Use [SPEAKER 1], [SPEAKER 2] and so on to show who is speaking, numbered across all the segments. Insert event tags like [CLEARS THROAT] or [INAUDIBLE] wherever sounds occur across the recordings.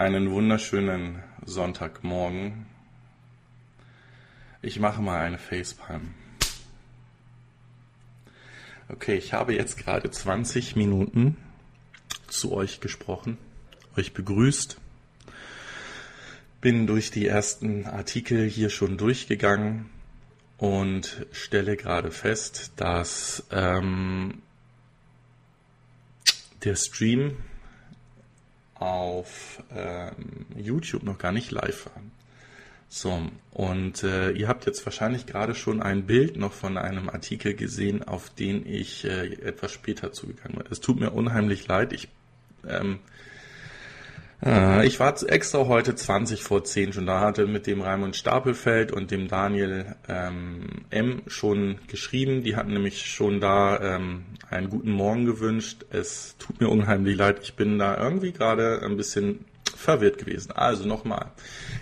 [SPEAKER 1] Einen wunderschönen Sonntagmorgen. Ich mache mal eine Facepalm. Okay, ich habe jetzt gerade 20 Minuten zu euch gesprochen, euch begrüßt, bin durch die ersten Artikel hier schon durchgegangen und stelle gerade fest, dass ähm, der Stream auf ähm, YouTube noch gar nicht live war. So, und äh, ihr habt jetzt wahrscheinlich gerade schon ein Bild noch von einem Artikel gesehen, auf den ich äh, etwas später zugegangen bin. Es tut mir unheimlich leid, ich ähm, äh, ich war extra heute 20 vor 10 schon da, hatte mit dem Raimund Stapelfeld und dem Daniel ähm, M. schon geschrieben. Die hatten nämlich schon da ähm, einen guten Morgen gewünscht. Es tut mir unheimlich leid, ich bin da irgendwie gerade ein bisschen verwirrt gewesen. Also nochmal.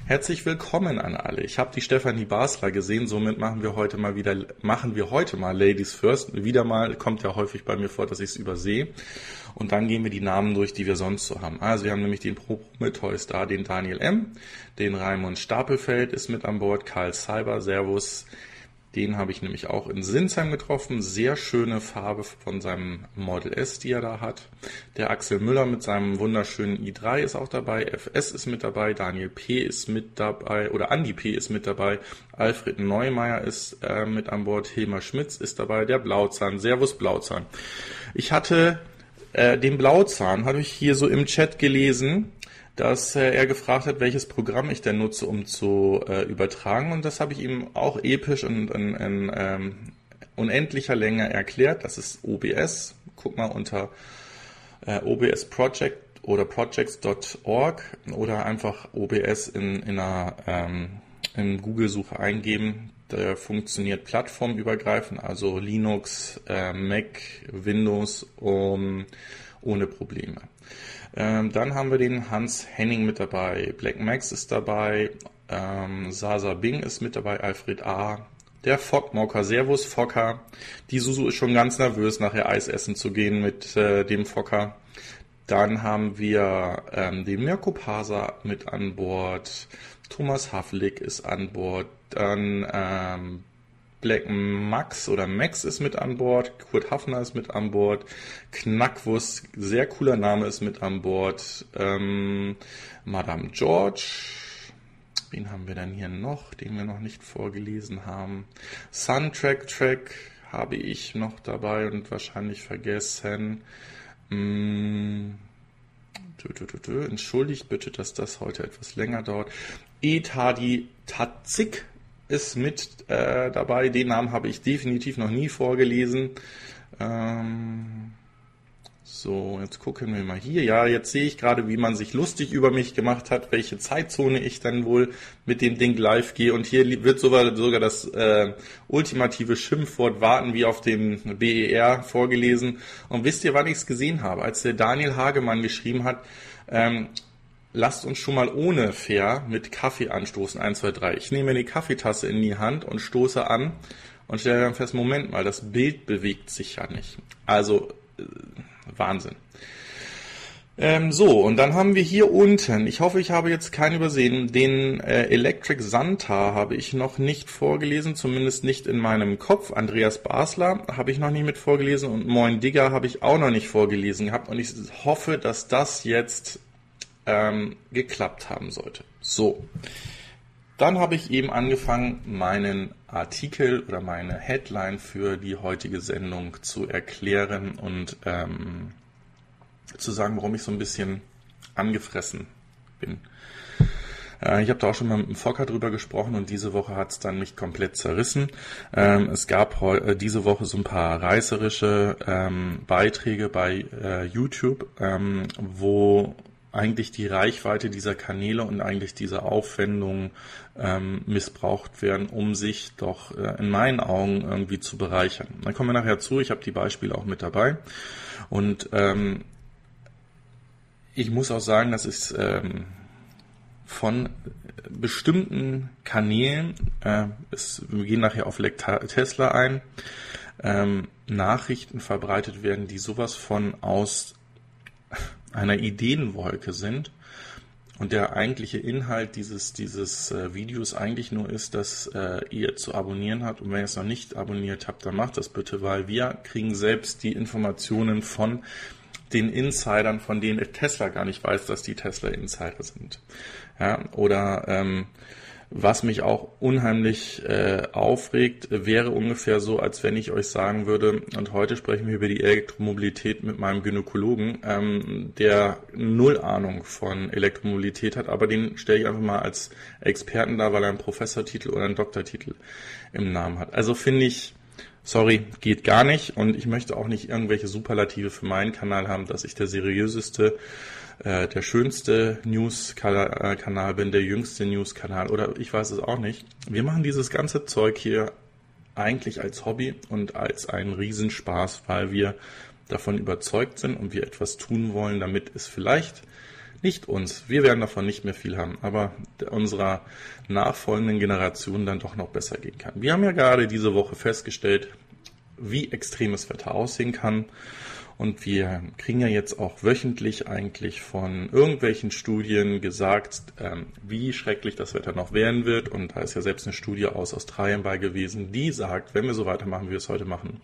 [SPEAKER 1] Herzlich willkommen an alle. Ich habe die Stefanie Basler gesehen, somit machen wir heute mal wieder, machen wir heute mal Ladies First. Wieder mal, kommt ja häufig bei mir vor, dass ich es übersehe. Und dann gehen wir die Namen durch, die wir sonst so haben. Also wir haben nämlich den Pro Prometheus da, den Daniel M., den Raimund Stapelfeld ist mit an Bord, Karl Cyber, Servus, den habe ich nämlich auch in Sinsheim getroffen. Sehr schöne Farbe von seinem Model S, die er da hat. Der Axel Müller mit seinem wunderschönen i3 ist auch dabei. FS ist mit dabei. Daniel P. ist mit dabei. Oder Andy P. ist mit dabei. Alfred Neumeier ist äh, mit an Bord. Hilmar Schmitz ist dabei. Der Blauzahn. Servus Blauzahn. Ich hatte äh, den Blauzahn, habe ich hier so im Chat gelesen dass äh, er gefragt hat, welches Programm ich denn nutze, um zu äh, übertragen. Und das habe ich ihm auch episch und in, in ähm, unendlicher Länge erklärt. Das ist OBS. Guck mal unter äh, OBS Project oder projects.org oder einfach OBS in, in einer ähm, in Google-Suche eingeben. Der funktioniert plattformübergreifend, also Linux, äh, Mac, Windows um, ohne Probleme. Ähm, dann haben wir den Hans Henning mit dabei, Black Max ist dabei, ähm, Sasa Bing ist mit dabei, Alfred A., der Fockmocker, Servus Fokker. Die Susu ist schon ganz nervös, nachher Eis essen zu gehen mit äh, dem Fokker. Dann haben wir ähm, den Mirko Pasa mit an Bord. Thomas Havlik ist an Bord. Dann ähm, Black Max oder Max ist mit an Bord, Kurt Hafner ist mit an Bord, Knackwurst, sehr cooler Name ist mit an Bord, ähm, Madame George, wen haben wir denn hier noch, den wir noch nicht vorgelesen haben? Suntrack Track habe ich noch dabei und wahrscheinlich vergessen. Hm, Entschuldigt bitte, dass das heute etwas länger dauert. Etadi Tatzik ist mit äh, dabei. Den Namen habe ich definitiv noch nie vorgelesen. Ähm, so, jetzt gucken wir mal hier. Ja, jetzt sehe ich gerade, wie man sich lustig über mich gemacht hat, welche Zeitzone ich dann wohl mit dem Ding live gehe. Und hier wird sogar, das äh, ultimative Schimpfwort warten wie auf dem BER vorgelesen. Und wisst ihr, wann ich es gesehen habe? Als der Daniel Hagemann geschrieben hat, ähm, lasst uns schon mal ohne Fair mit Kaffee anstoßen. 1, 2, 3. Ich nehme die Kaffeetasse in die Hand und stoße an und stelle dann fest, Moment mal, das Bild bewegt sich ja nicht. Also äh, Wahnsinn. Ähm, so, und dann haben wir hier unten, ich hoffe, ich habe jetzt keinen übersehen, den äh, Electric Santa habe ich noch nicht vorgelesen, zumindest nicht in meinem Kopf. Andreas Basler habe ich noch nicht mit vorgelesen und Moin Digger habe ich auch noch nicht vorgelesen gehabt. Und ich hoffe, dass das jetzt ähm, geklappt haben sollte. So, dann habe ich eben angefangen, meinen Artikel oder meine Headline für die heutige Sendung zu erklären und ähm, zu sagen, warum ich so ein bisschen angefressen bin. Äh, ich habe da auch schon mal mit dem Fokker drüber gesprochen und diese Woche hat es dann mich komplett zerrissen. Ähm, es gab äh, diese Woche so ein paar reißerische ähm, Beiträge bei äh, YouTube, ähm, wo eigentlich die Reichweite dieser Kanäle und eigentlich diese Aufwendungen ähm, missbraucht werden, um sich doch äh, in meinen Augen irgendwie zu bereichern. Dann kommen wir nachher zu, ich habe die Beispiele auch mit dabei. Und ähm, ich muss auch sagen, dass es ähm, von bestimmten Kanälen, äh, es, wir gehen nachher auf Tesla ein, ähm, Nachrichten verbreitet werden, die sowas von aus einer Ideenwolke sind und der eigentliche Inhalt dieses, dieses äh, Videos eigentlich nur ist, dass äh, ihr zu abonnieren habt. Und wenn ihr es noch nicht abonniert habt, dann macht das bitte, weil wir kriegen selbst die Informationen von den Insidern, von denen Tesla gar nicht weiß, dass die Tesla Insider sind. Ja, oder ähm, was mich auch unheimlich äh, aufregt, wäre ungefähr so, als wenn ich euch sagen würde, und heute sprechen wir über die Elektromobilität mit meinem Gynäkologen, ähm, der null Ahnung von Elektromobilität hat, aber den stelle ich einfach mal als Experten da, weil er einen Professortitel oder einen Doktortitel im Namen hat. Also finde ich, sorry, geht gar nicht und ich möchte auch nicht irgendwelche Superlative für meinen Kanal haben, dass ich der seriöseste äh, der schönste News-Kanal bin, der jüngste News-Kanal oder ich weiß es auch nicht. Wir machen dieses ganze Zeug hier eigentlich als Hobby und als einen Riesenspaß, weil wir davon überzeugt sind und wir etwas tun wollen, damit es vielleicht nicht uns, wir werden davon nicht mehr viel haben, aber unserer nachfolgenden Generation dann doch noch besser gehen kann. Wir haben ja gerade diese Woche festgestellt, wie extremes Wetter aussehen kann. Und wir kriegen ja jetzt auch wöchentlich eigentlich von irgendwelchen Studien gesagt, ähm, wie schrecklich das Wetter noch werden wird. Und da ist ja selbst eine Studie aus Australien bei gewesen, die sagt, wenn wir so weitermachen, wie wir es heute machen,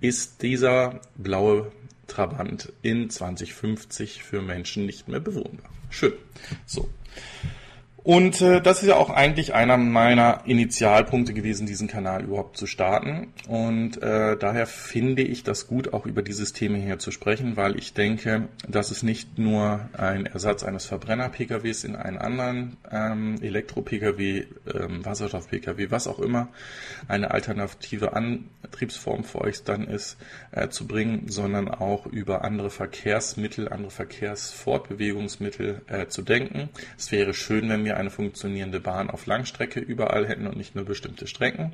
[SPEAKER 1] ist dieser blaue Trabant in 2050 für Menschen nicht mehr bewohnbar. Schön. So. Und äh, das ist ja auch eigentlich einer meiner Initialpunkte gewesen, diesen Kanal überhaupt zu starten. Und äh, daher finde ich das gut, auch über dieses Thema hier zu sprechen, weil ich denke, dass es nicht nur ein Ersatz eines Verbrenner-PKWs in einen anderen ähm, Elektro-PKW, ähm, Wasserstoff-PKW, was auch immer, eine alternative Antriebsform für euch dann ist, äh, zu bringen, sondern auch über andere Verkehrsmittel, andere Verkehrsfortbewegungsmittel äh, zu denken. Es wäre schön, wenn wir eine funktionierende Bahn auf Langstrecke überall hätten und nicht nur bestimmte Strecken.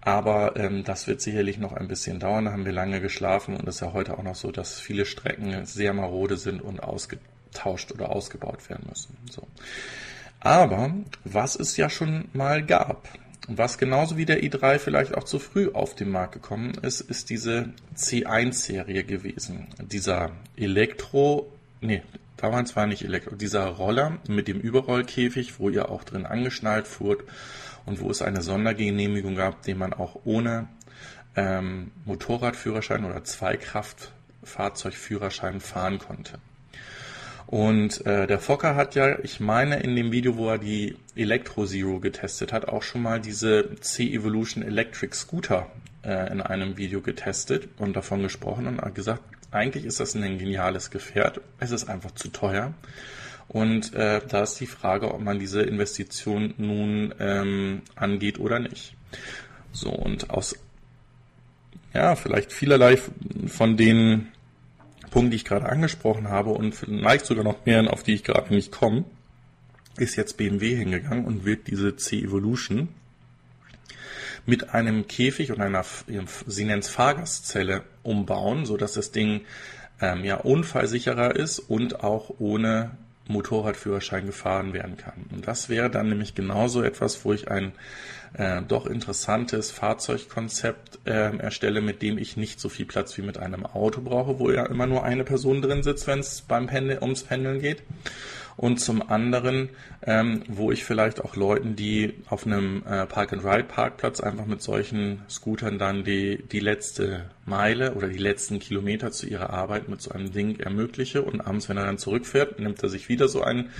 [SPEAKER 1] Aber ähm, das wird sicherlich noch ein bisschen dauern. Da haben wir lange geschlafen und es ist ja heute auch noch so, dass viele Strecken sehr marode sind und ausgetauscht oder ausgebaut werden müssen. So. Aber was es ja schon mal gab, was genauso wie der i3 vielleicht auch zu früh auf den Markt gekommen ist, ist diese C1-Serie gewesen. Dieser Elektro, nee, da waren zwar nicht Elektro, dieser Roller mit dem Überrollkäfig, wo ihr auch drin angeschnallt fuhrt und wo es eine Sondergenehmigung gab, den man auch ohne ähm, Motorradführerschein oder Zweikraftfahrzeugführerschein fahren konnte. Und äh, der Fokker hat ja, ich meine, in dem Video, wo er die Electro Zero getestet hat, auch schon mal diese C-Evolution Electric Scooter äh, in einem Video getestet und davon gesprochen und hat gesagt, eigentlich ist das ein geniales Gefährt. Es ist einfach zu teuer. Und äh, da ist die Frage, ob man diese Investition nun ähm, angeht oder nicht. So, und aus ja, vielleicht vielerlei von den Punkten, die ich gerade angesprochen habe und vielleicht sogar noch mehr, auf die ich gerade nicht komme, ist jetzt BMW hingegangen und wird diese C-Evolution mit einem Käfig und einer, sie nennt es Fahrgastzelle umbauen, so dass das Ding ähm, ja unfallsicherer ist und auch ohne Motorradführerschein gefahren werden kann. Und das wäre dann nämlich genauso etwas, wo ich ein äh, doch interessantes Fahrzeugkonzept äh, erstelle, mit dem ich nicht so viel Platz wie mit einem Auto brauche, wo ja immer nur eine Person drin sitzt, wenn es beim Pendel, ums Pendeln geht und zum anderen, ähm, wo ich vielleicht auch Leuten, die auf einem äh, Park-and-Ride-Parkplatz einfach mit solchen Scootern dann die, die letzte Meile oder die letzten Kilometer zu ihrer Arbeit mit so einem Ding ermögliche und abends, wenn er dann zurückfährt, nimmt er sich wieder so einen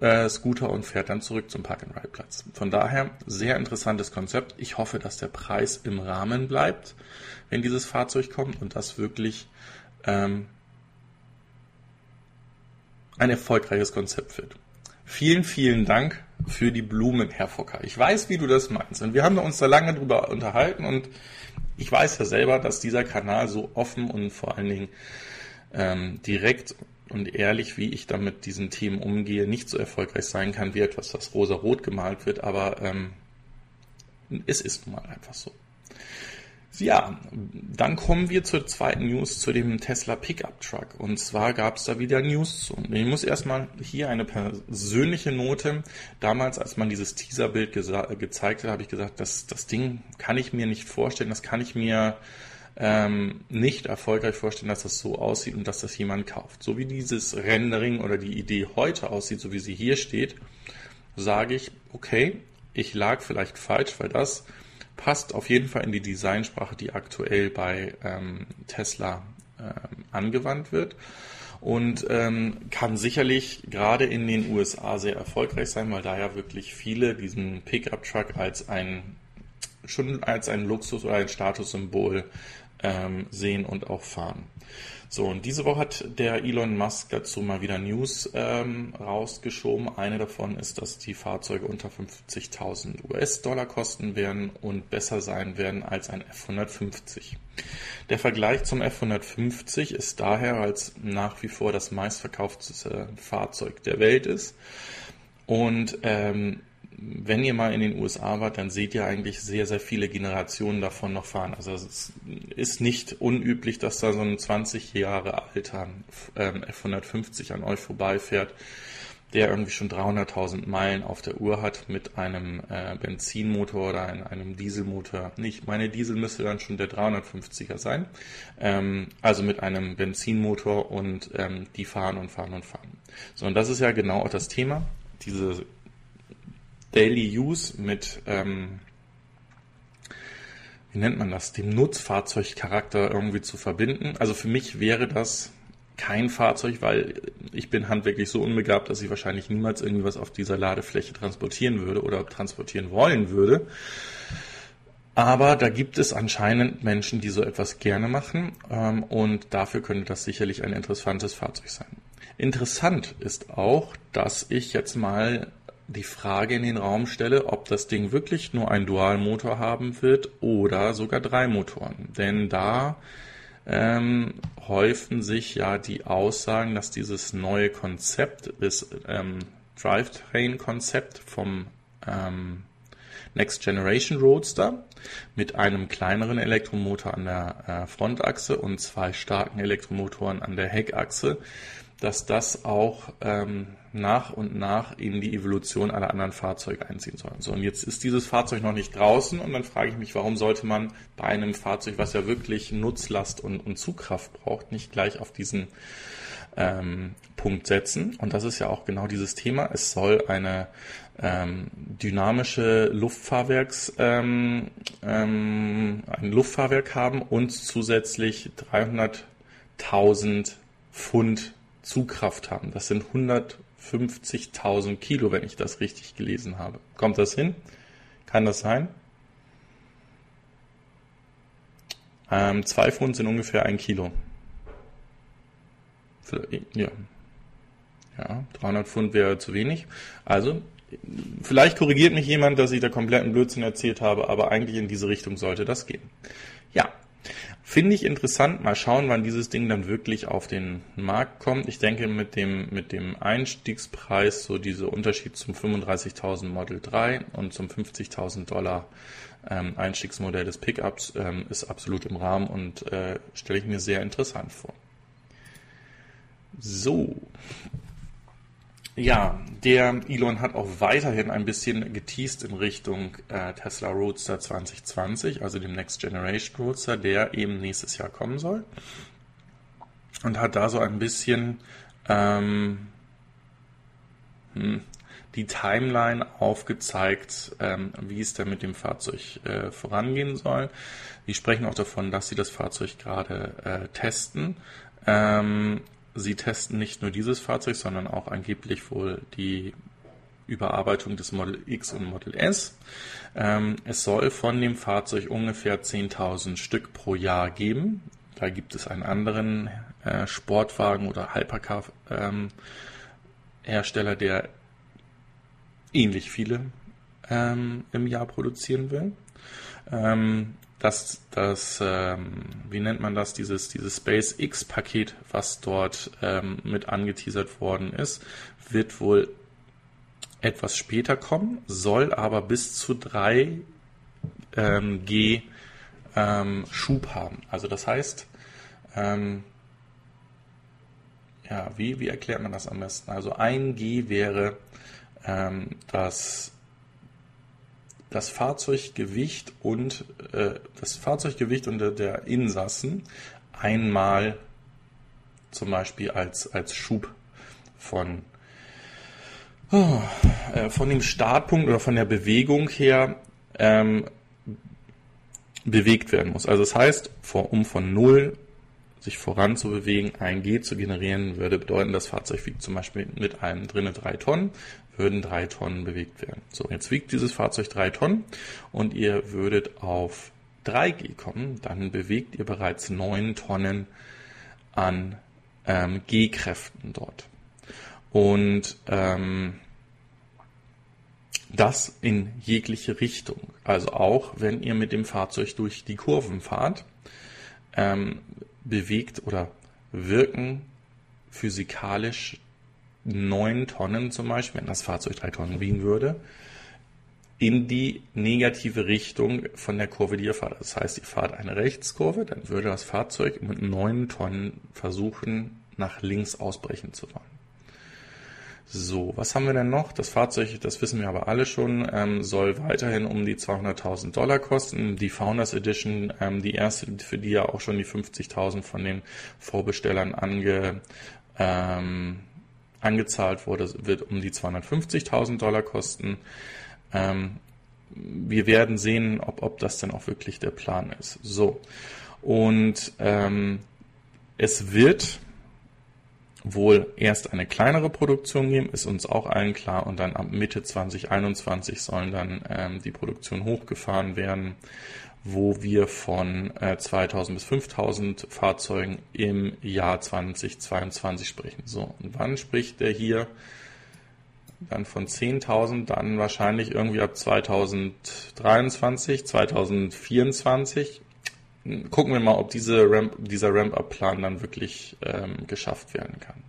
[SPEAKER 1] äh, Scooter und fährt dann zurück zum Park-and-Ride-Platz. Von daher sehr interessantes Konzept. Ich hoffe, dass der Preis im Rahmen bleibt, wenn dieses Fahrzeug kommt und das wirklich ähm, ein erfolgreiches Konzept wird. Vielen, vielen Dank für die Blumen, Herr Fokker. Ich weiß, wie du das meinst. Und wir haben uns da lange drüber unterhalten und ich weiß ja selber, dass dieser Kanal so offen und vor allen Dingen ähm, direkt und ehrlich, wie ich da mit diesen Themen umgehe, nicht so erfolgreich sein kann wie etwas, das rosa-rot gemalt wird, aber ähm, es ist nun mal einfach so. Ja, dann kommen wir zur zweiten News, zu dem Tesla Pickup Truck. Und zwar gab es da wieder News zu. Ich muss erstmal hier eine persönliche Note. Damals, als man dieses Teaserbild gezeigt hat, habe ich gesagt, das, das Ding kann ich mir nicht vorstellen, das kann ich mir ähm, nicht erfolgreich vorstellen, dass das so aussieht und dass das jemand kauft. So wie dieses Rendering oder die Idee heute aussieht, so wie sie hier steht, sage ich, okay, ich lag vielleicht falsch, weil das passt auf jeden Fall in die Designsprache, die aktuell bei ähm, Tesla ähm, angewandt wird und ähm, kann sicherlich gerade in den USA sehr erfolgreich sein, weil da ja wirklich viele diesen Pickup-Truck als ein schon als ein Luxus oder ein Statussymbol ähm, sehen und auch fahren. So, und diese Woche hat der Elon Musk dazu mal wieder News ähm, rausgeschoben. Eine davon ist, dass die Fahrzeuge unter 50.000 US-Dollar kosten werden und besser sein werden als ein F-150. Der Vergleich zum F-150 ist daher, als nach wie vor das meistverkaufteste Fahrzeug der Welt ist. Und ähm, wenn ihr mal in den USA wart, dann seht ihr eigentlich sehr, sehr viele Generationen davon noch fahren. Also es ist nicht unüblich, dass da so ein 20 Jahre alter ähm, F150 an euch vorbeifährt, der irgendwie schon 300.000 Meilen auf der Uhr hat mit einem äh, Benzinmotor oder einem, Dieselmotor. Nicht, meine Diesel müsste dann schon der 350er sein. Ähm, also mit einem Benzinmotor und ähm, die fahren und fahren und fahren. So, und das ist ja genau auch das Thema. Diese Daily Use mit, ähm, wie nennt man das, dem Nutzfahrzeugcharakter irgendwie zu verbinden. Also für mich wäre das kein Fahrzeug, weil ich bin handwerklich so unbegabt, dass ich wahrscheinlich niemals irgendwas auf dieser Ladefläche transportieren würde oder transportieren wollen würde. Aber da gibt es anscheinend Menschen, die so etwas gerne machen ähm, und dafür könnte das sicherlich ein interessantes Fahrzeug sein. Interessant ist auch, dass ich jetzt mal die Frage in den Raum stelle, ob das Ding wirklich nur einen Dualmotor haben wird oder sogar drei Motoren. Denn da ähm, häufen sich ja die Aussagen, dass dieses neue Konzept, das ähm, Drivetrain-Konzept vom ähm, Next Generation Roadster mit einem kleineren Elektromotor an der äh, Frontachse und zwei starken Elektromotoren an der Heckachse, dass das auch ähm, nach und nach in die Evolution aller anderen Fahrzeuge einziehen soll. So, und jetzt ist dieses Fahrzeug noch nicht draußen und dann frage ich mich, warum sollte man bei einem Fahrzeug, was ja wirklich Nutzlast und, und Zugkraft braucht, nicht gleich auf diesen ähm, Punkt setzen. Und das ist ja auch genau dieses Thema. Es soll eine ähm, dynamische Luftfahrwerks, ähm, ähm, ein Luftfahrwerk haben und zusätzlich 300.000 Pfund Zugkraft haben. Das sind 100 50.000 Kilo, wenn ich das richtig gelesen habe. Kommt das hin? Kann das sein? Ähm, zwei Pfund sind ungefähr ein Kilo. Ja. Ja, 300 Pfund wäre zu wenig. Also, vielleicht korrigiert mich jemand, dass ich da kompletten Blödsinn erzählt habe, aber eigentlich in diese Richtung sollte das gehen. Finde ich interessant. Mal schauen, wann dieses Ding dann wirklich auf den Markt kommt. Ich denke, mit dem, mit dem Einstiegspreis, so dieser Unterschied zum 35.000 Model 3 und zum 50.000 Dollar ähm, Einstiegsmodell des Pickups, ähm, ist absolut im Rahmen und äh, stelle ich mir sehr interessant vor. So, ja, der Elon hat auch weiterhin ein bisschen geteased in Richtung äh, Tesla Roadster 2020, also dem Next Generation Roadster, der eben nächstes Jahr kommen soll. Und hat da so ein bisschen ähm, hm, die Timeline aufgezeigt, ähm, wie es da mit dem Fahrzeug äh, vorangehen soll. Die sprechen auch davon, dass sie das Fahrzeug gerade äh, testen. Ähm, Sie testen nicht nur dieses Fahrzeug, sondern auch angeblich wohl die Überarbeitung des Model X und Model S. Ähm, es soll von dem Fahrzeug ungefähr 10.000 Stück pro Jahr geben. Da gibt es einen anderen äh, Sportwagen oder Hypercar-Hersteller, ähm, der ähnlich viele ähm, im Jahr produzieren will. Ähm, dass das, ähm, wie nennt man das, dieses, dieses SpaceX-Paket, was dort ähm, mit angeteasert worden ist, wird wohl etwas später kommen, soll aber bis zu 3 ähm, G ähm, Schub haben. Also das heißt, ähm, ja, wie, wie erklärt man das am besten? Also 1 G wäre ähm, das das Fahrzeuggewicht und äh, das Fahrzeuggewicht und der Insassen einmal zum Beispiel als, als Schub von, oh, äh, von dem Startpunkt oder von der Bewegung her ähm, bewegt werden muss. Also das heißt, vor, um von 0 sich voran zu bewegen, ein G zu generieren, würde bedeuten, das Fahrzeug wiegt zum Beispiel mit einem drinne drei Tonnen, würden drei Tonnen bewegt werden. So, jetzt wiegt dieses Fahrzeug drei Tonnen und ihr würdet auf 3G kommen, dann bewegt ihr bereits neun Tonnen an ähm, G-Kräften dort. Und ähm, das in jegliche Richtung. Also auch wenn ihr mit dem Fahrzeug durch die Kurven fahrt, ähm, bewegt oder wirken physikalisch neun Tonnen zum Beispiel, wenn das Fahrzeug drei Tonnen wiegen würde, in die negative Richtung von der Kurve, die ihr fahrt. Das heißt, ihr fahrt eine Rechtskurve, dann würde das Fahrzeug mit neun Tonnen versuchen, nach links ausbrechen zu wollen. So, was haben wir denn noch? Das Fahrzeug, das wissen wir aber alle schon, ähm, soll weiterhin um die 200.000 Dollar kosten. Die Founders Edition, ähm, die erste, für die ja auch schon die 50.000 von den Vorbestellern ange, ähm, angezahlt wurde, wird um die 250.000 Dollar kosten. Ähm, wir werden sehen, ob, ob das dann auch wirklich der Plan ist. So. Und ähm, es wird wohl erst eine kleinere Produktion geben, ist uns auch allen klar, und dann ab Mitte 2021 sollen dann ähm, die Produktion hochgefahren werden, wo wir von äh, 2000 bis 5000 Fahrzeugen im Jahr 2022 sprechen. So, und wann spricht der hier? Dann von 10.000, dann wahrscheinlich irgendwie ab 2023, 2024 gucken wir mal, ob diese Ramp, dieser Ramp-Up-Plan dann wirklich ähm, geschafft werden kann.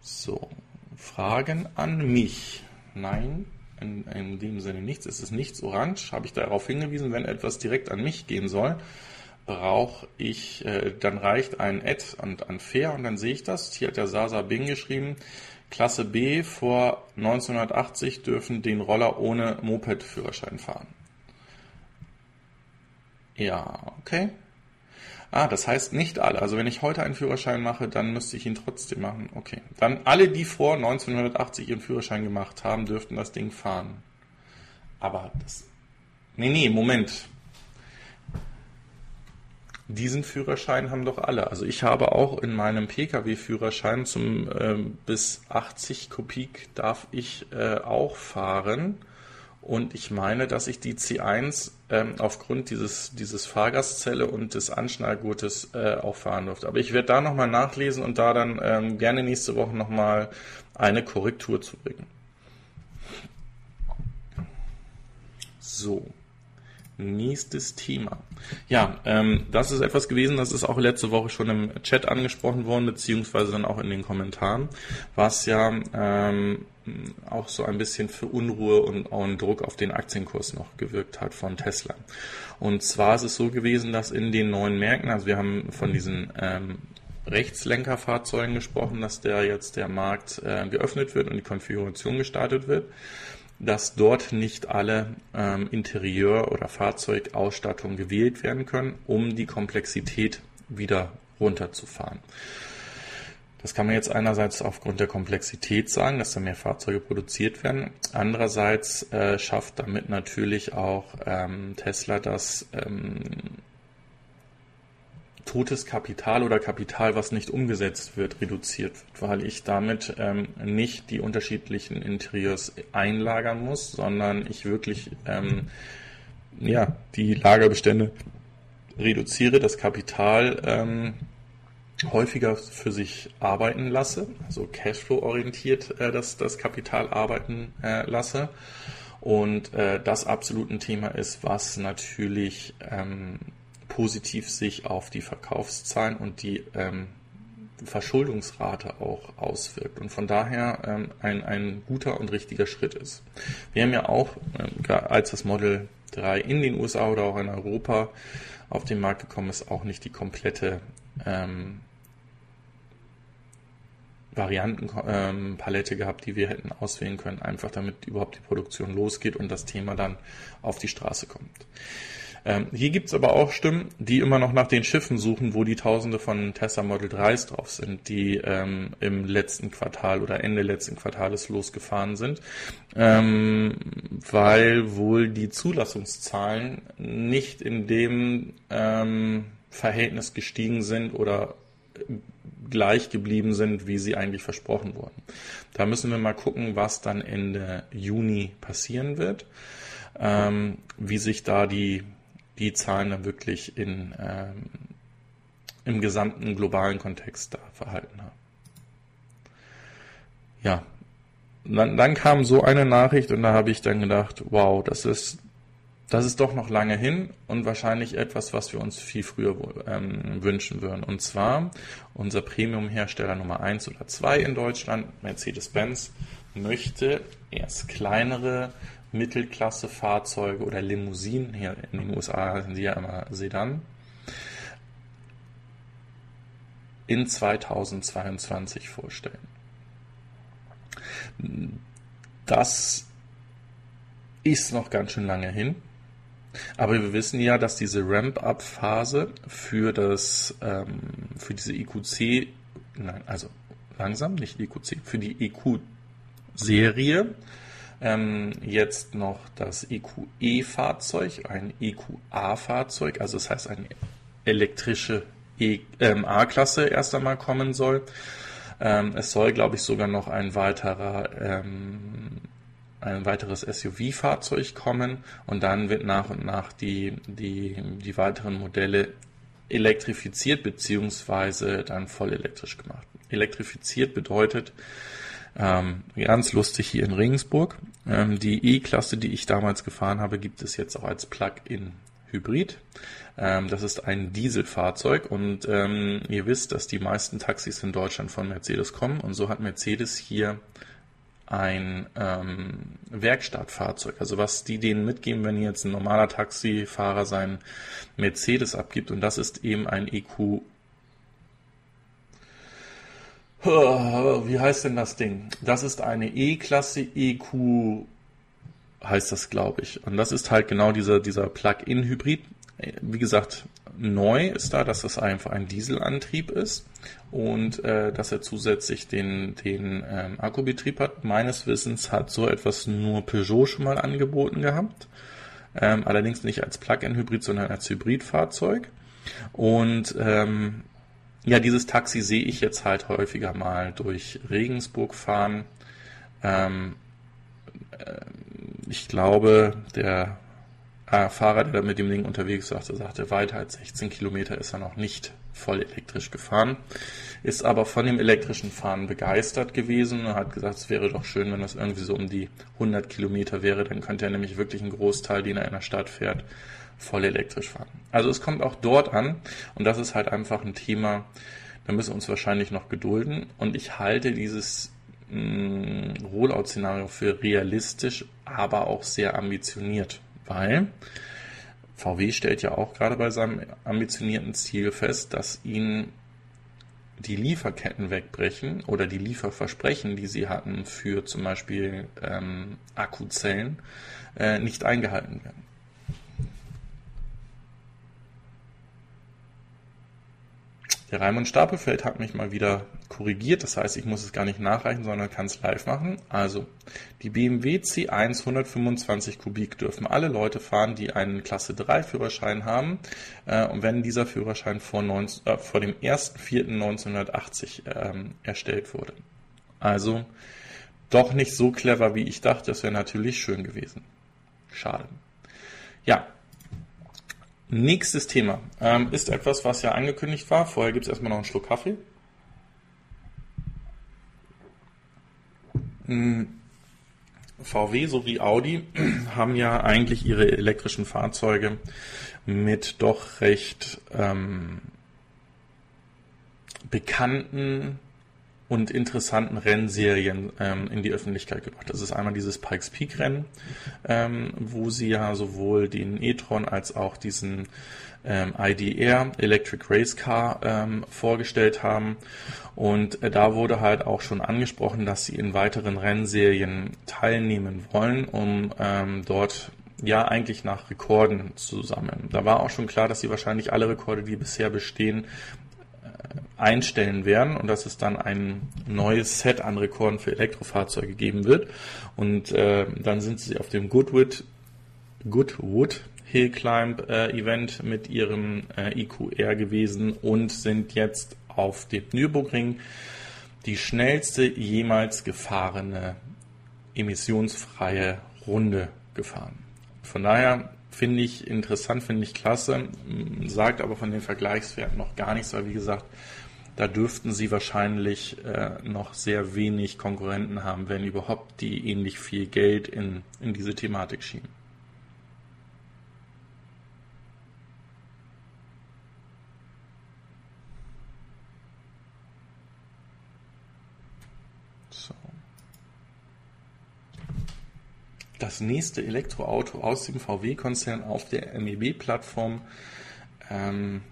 [SPEAKER 1] So, Fragen an mich. Nein, in, in dem Sinne nichts. Es ist nichts orange. Habe ich darauf hingewiesen, wenn etwas direkt an mich gehen soll, brauche ich, äh, dann reicht ein Add und ein Fair und dann sehe ich das. Hier hat der Sasa Bing geschrieben. Klasse B vor 1980 dürfen den Roller ohne Moped-Führerschein fahren. Ja, okay. Ah, das heißt nicht alle. Also wenn ich heute einen Führerschein mache, dann müsste ich ihn trotzdem machen. Okay. Dann alle, die vor 1980 ihren Führerschein gemacht haben, dürften das Ding fahren. Aber das. Nee, nee, Moment. Diesen Führerschein haben doch alle. Also ich habe auch in meinem Pkw-Führerschein zum äh, bis 80 Kubik darf ich äh, auch fahren. Und ich meine, dass ich die C1 ähm, aufgrund dieses, dieses Fahrgastzelle und des Anschnallgurtes äh, auch fahren durfte. Aber ich werde da nochmal nachlesen und da dann ähm, gerne nächste Woche nochmal eine Korrektur zu bringen. So. Nächstes Thema. Ja, ähm, das ist etwas gewesen, das ist auch letzte Woche schon im Chat angesprochen worden, beziehungsweise dann auch in den Kommentaren, was ja ähm, auch so ein bisschen für Unruhe und einen Druck auf den Aktienkurs noch gewirkt hat von Tesla. Und zwar ist es so gewesen, dass in den neuen Märkten, also wir haben von diesen ähm, Rechtslenkerfahrzeugen gesprochen, dass der jetzt der Markt äh, geöffnet wird und die Konfiguration gestartet wird, dass dort nicht alle ähm, Interieur- oder Fahrzeugausstattung gewählt werden können, um die Komplexität wieder runterzufahren. Das kann man jetzt einerseits aufgrund der Komplexität sagen, dass da mehr Fahrzeuge produziert werden. Andererseits äh, schafft damit natürlich auch ähm, Tesla das ähm, totes Kapital oder Kapital, was nicht umgesetzt wird, reduziert wird, weil ich damit ähm, nicht die unterschiedlichen Interieurs einlagern muss, sondern ich wirklich ähm, ja, die Lagerbestände reduziere, das Kapital ähm, häufiger für sich arbeiten lasse, also Cashflow-orientiert äh, das, das Kapital arbeiten äh, lasse. Und äh, das absolut ein Thema ist, was natürlich ähm, positiv sich auf die Verkaufszahlen und die ähm, Verschuldungsrate auch auswirkt und von daher ähm, ein, ein guter und richtiger Schritt ist. Wir haben ja auch, ähm, als das Model 3 in den USA oder auch in Europa auf den Markt gekommen ist, auch nicht die komplette ähm, Variantenpalette ähm, gehabt, die wir hätten auswählen können, einfach damit überhaupt die Produktion losgeht und das Thema dann auf die Straße kommt. Ähm, hier gibt's aber auch Stimmen, die immer noch nach den Schiffen suchen, wo die Tausende von Tesla Model 3s drauf sind, die ähm, im letzten Quartal oder Ende letzten Quartales losgefahren sind, ähm, weil wohl die Zulassungszahlen nicht in dem ähm, Verhältnis gestiegen sind oder gleich geblieben sind, wie sie eigentlich versprochen wurden. Da müssen wir mal gucken, was dann Ende Juni passieren wird, ähm, wie sich da die die Zahlen dann wirklich in, ähm, im gesamten globalen Kontext da verhalten haben. Ja, dann, dann kam so eine Nachricht und da habe ich dann gedacht, wow, das ist, das ist doch noch lange hin und wahrscheinlich etwas, was wir uns viel früher ähm, wünschen würden. Und zwar unser Premium-Hersteller Nummer 1 oder 2 in Deutschland, Mercedes-Benz, möchte erst kleinere Mittelklasse-Fahrzeuge oder Limousinen, hier in den USA sind sie ja immer Sedan, in 2022 vorstellen. Das ist noch ganz schön lange hin. Aber wir wissen ja, dass diese Ramp-up-Phase für das, ähm, für diese EQC, nein, also langsam, nicht EQC, für die EQ-Serie ähm, jetzt noch das EQE-Fahrzeug, ein EQA-Fahrzeug, also das heißt eine elektrische e ähm, A-Klasse erst einmal kommen soll. Ähm, es soll, glaube ich, sogar noch ein weiterer ähm, ein weiteres SUV-Fahrzeug kommen und dann wird nach und nach die, die, die weiteren Modelle elektrifiziert beziehungsweise dann voll elektrisch gemacht. Elektrifiziert bedeutet, ähm, ganz lustig hier in Regensburg. Ähm, die E-Klasse, die ich damals gefahren habe, gibt es jetzt auch als Plug-in Hybrid. Ähm, das ist ein Dieselfahrzeug und ähm, ihr wisst, dass die meisten Taxis in Deutschland von Mercedes kommen und so hat Mercedes hier ein ähm, Werkstattfahrzeug. Also was die denen mitgeben, wenn jetzt ein normaler Taxifahrer seinen Mercedes abgibt und das ist eben ein EQ wie heißt denn das Ding? Das ist eine E-Klasse EQ, heißt das, glaube ich. Und das ist halt genau dieser, dieser Plug-in-Hybrid. Wie gesagt, neu ist da, dass das einfach ein Dieselantrieb ist und äh, dass er zusätzlich den, den ähm, Akkubetrieb hat. Meines Wissens hat so etwas nur Peugeot schon mal angeboten gehabt. Ähm, allerdings nicht als Plug-in-Hybrid, sondern als Hybridfahrzeug. Und ähm, ja, dieses Taxi sehe ich jetzt halt häufiger mal durch Regensburg fahren. Ähm, äh, ich glaube, der äh, Fahrer, der mit dem Ding unterwegs war, sagte, weiter als 16 Kilometer ist er noch nicht voll elektrisch gefahren, ist aber von dem elektrischen Fahren begeistert gewesen und hat gesagt, es wäre doch schön, wenn das irgendwie so um die 100 Kilometer wäre, dann könnte er nämlich wirklich einen Großteil, den er in der Stadt fährt, voll elektrisch fahren. Also es kommt auch dort an und das ist halt einfach ein Thema, da müssen wir uns wahrscheinlich noch gedulden und ich halte dieses mm, Rollout-Szenario für realistisch, aber auch sehr ambitioniert, weil VW stellt ja auch gerade bei seinem ambitionierten Ziel fest, dass ihnen die Lieferketten wegbrechen oder die Lieferversprechen, die sie hatten für zum Beispiel ähm, Akkuzellen, äh, nicht eingehalten werden. Der Raimund Stapelfeld hat mich mal wieder korrigiert, das heißt, ich muss es gar nicht nachreichen, sondern kann es live machen. Also, die BMW C1 125 Kubik dürfen alle Leute fahren, die einen Klasse 3 Führerschein haben äh, und wenn dieser Führerschein vor, 19, äh, vor dem 1.4.1980 ähm, erstellt wurde. Also, doch nicht so clever, wie ich dachte, das wäre natürlich schön gewesen. Schade. Ja, Nächstes Thema ähm, ist etwas, was ja angekündigt war. Vorher gibt es erstmal noch einen Schluck Kaffee. Hm, VW sowie Audi [CLEARS THROAT] haben ja eigentlich ihre elektrischen Fahrzeuge mit doch recht ähm, bekannten und interessanten Rennserien ähm, in die Öffentlichkeit gebracht. Das ist einmal dieses Pikes Peak Rennen, ähm, wo sie ja sowohl den e-tron als auch diesen ähm, IDR Electric Race Car ähm, vorgestellt haben. Und äh, da wurde halt auch schon angesprochen, dass sie in weiteren Rennserien teilnehmen wollen, um ähm, dort ja eigentlich nach Rekorden zu sammeln. Da war auch schon klar, dass sie wahrscheinlich alle Rekorde, die bisher bestehen, einstellen werden und dass es dann ein neues Set an Rekorden für Elektrofahrzeuge geben wird. Und äh, dann sind sie auf dem Goodwood, Goodwood Hill Climb äh, Event mit ihrem äh, IQR gewesen und sind jetzt auf dem Nürburgring die schnellste jemals gefahrene emissionsfreie Runde gefahren. Von daher finde ich interessant, finde ich klasse, sagt aber von den Vergleichswerten noch gar nichts, weil wie gesagt, da dürften sie wahrscheinlich äh, noch sehr wenig Konkurrenten haben, wenn überhaupt, die ähnlich viel Geld in, in diese Thematik schieben. Das nächste Elektroauto aus dem VW-Konzern auf der MEB-Plattform, ähm,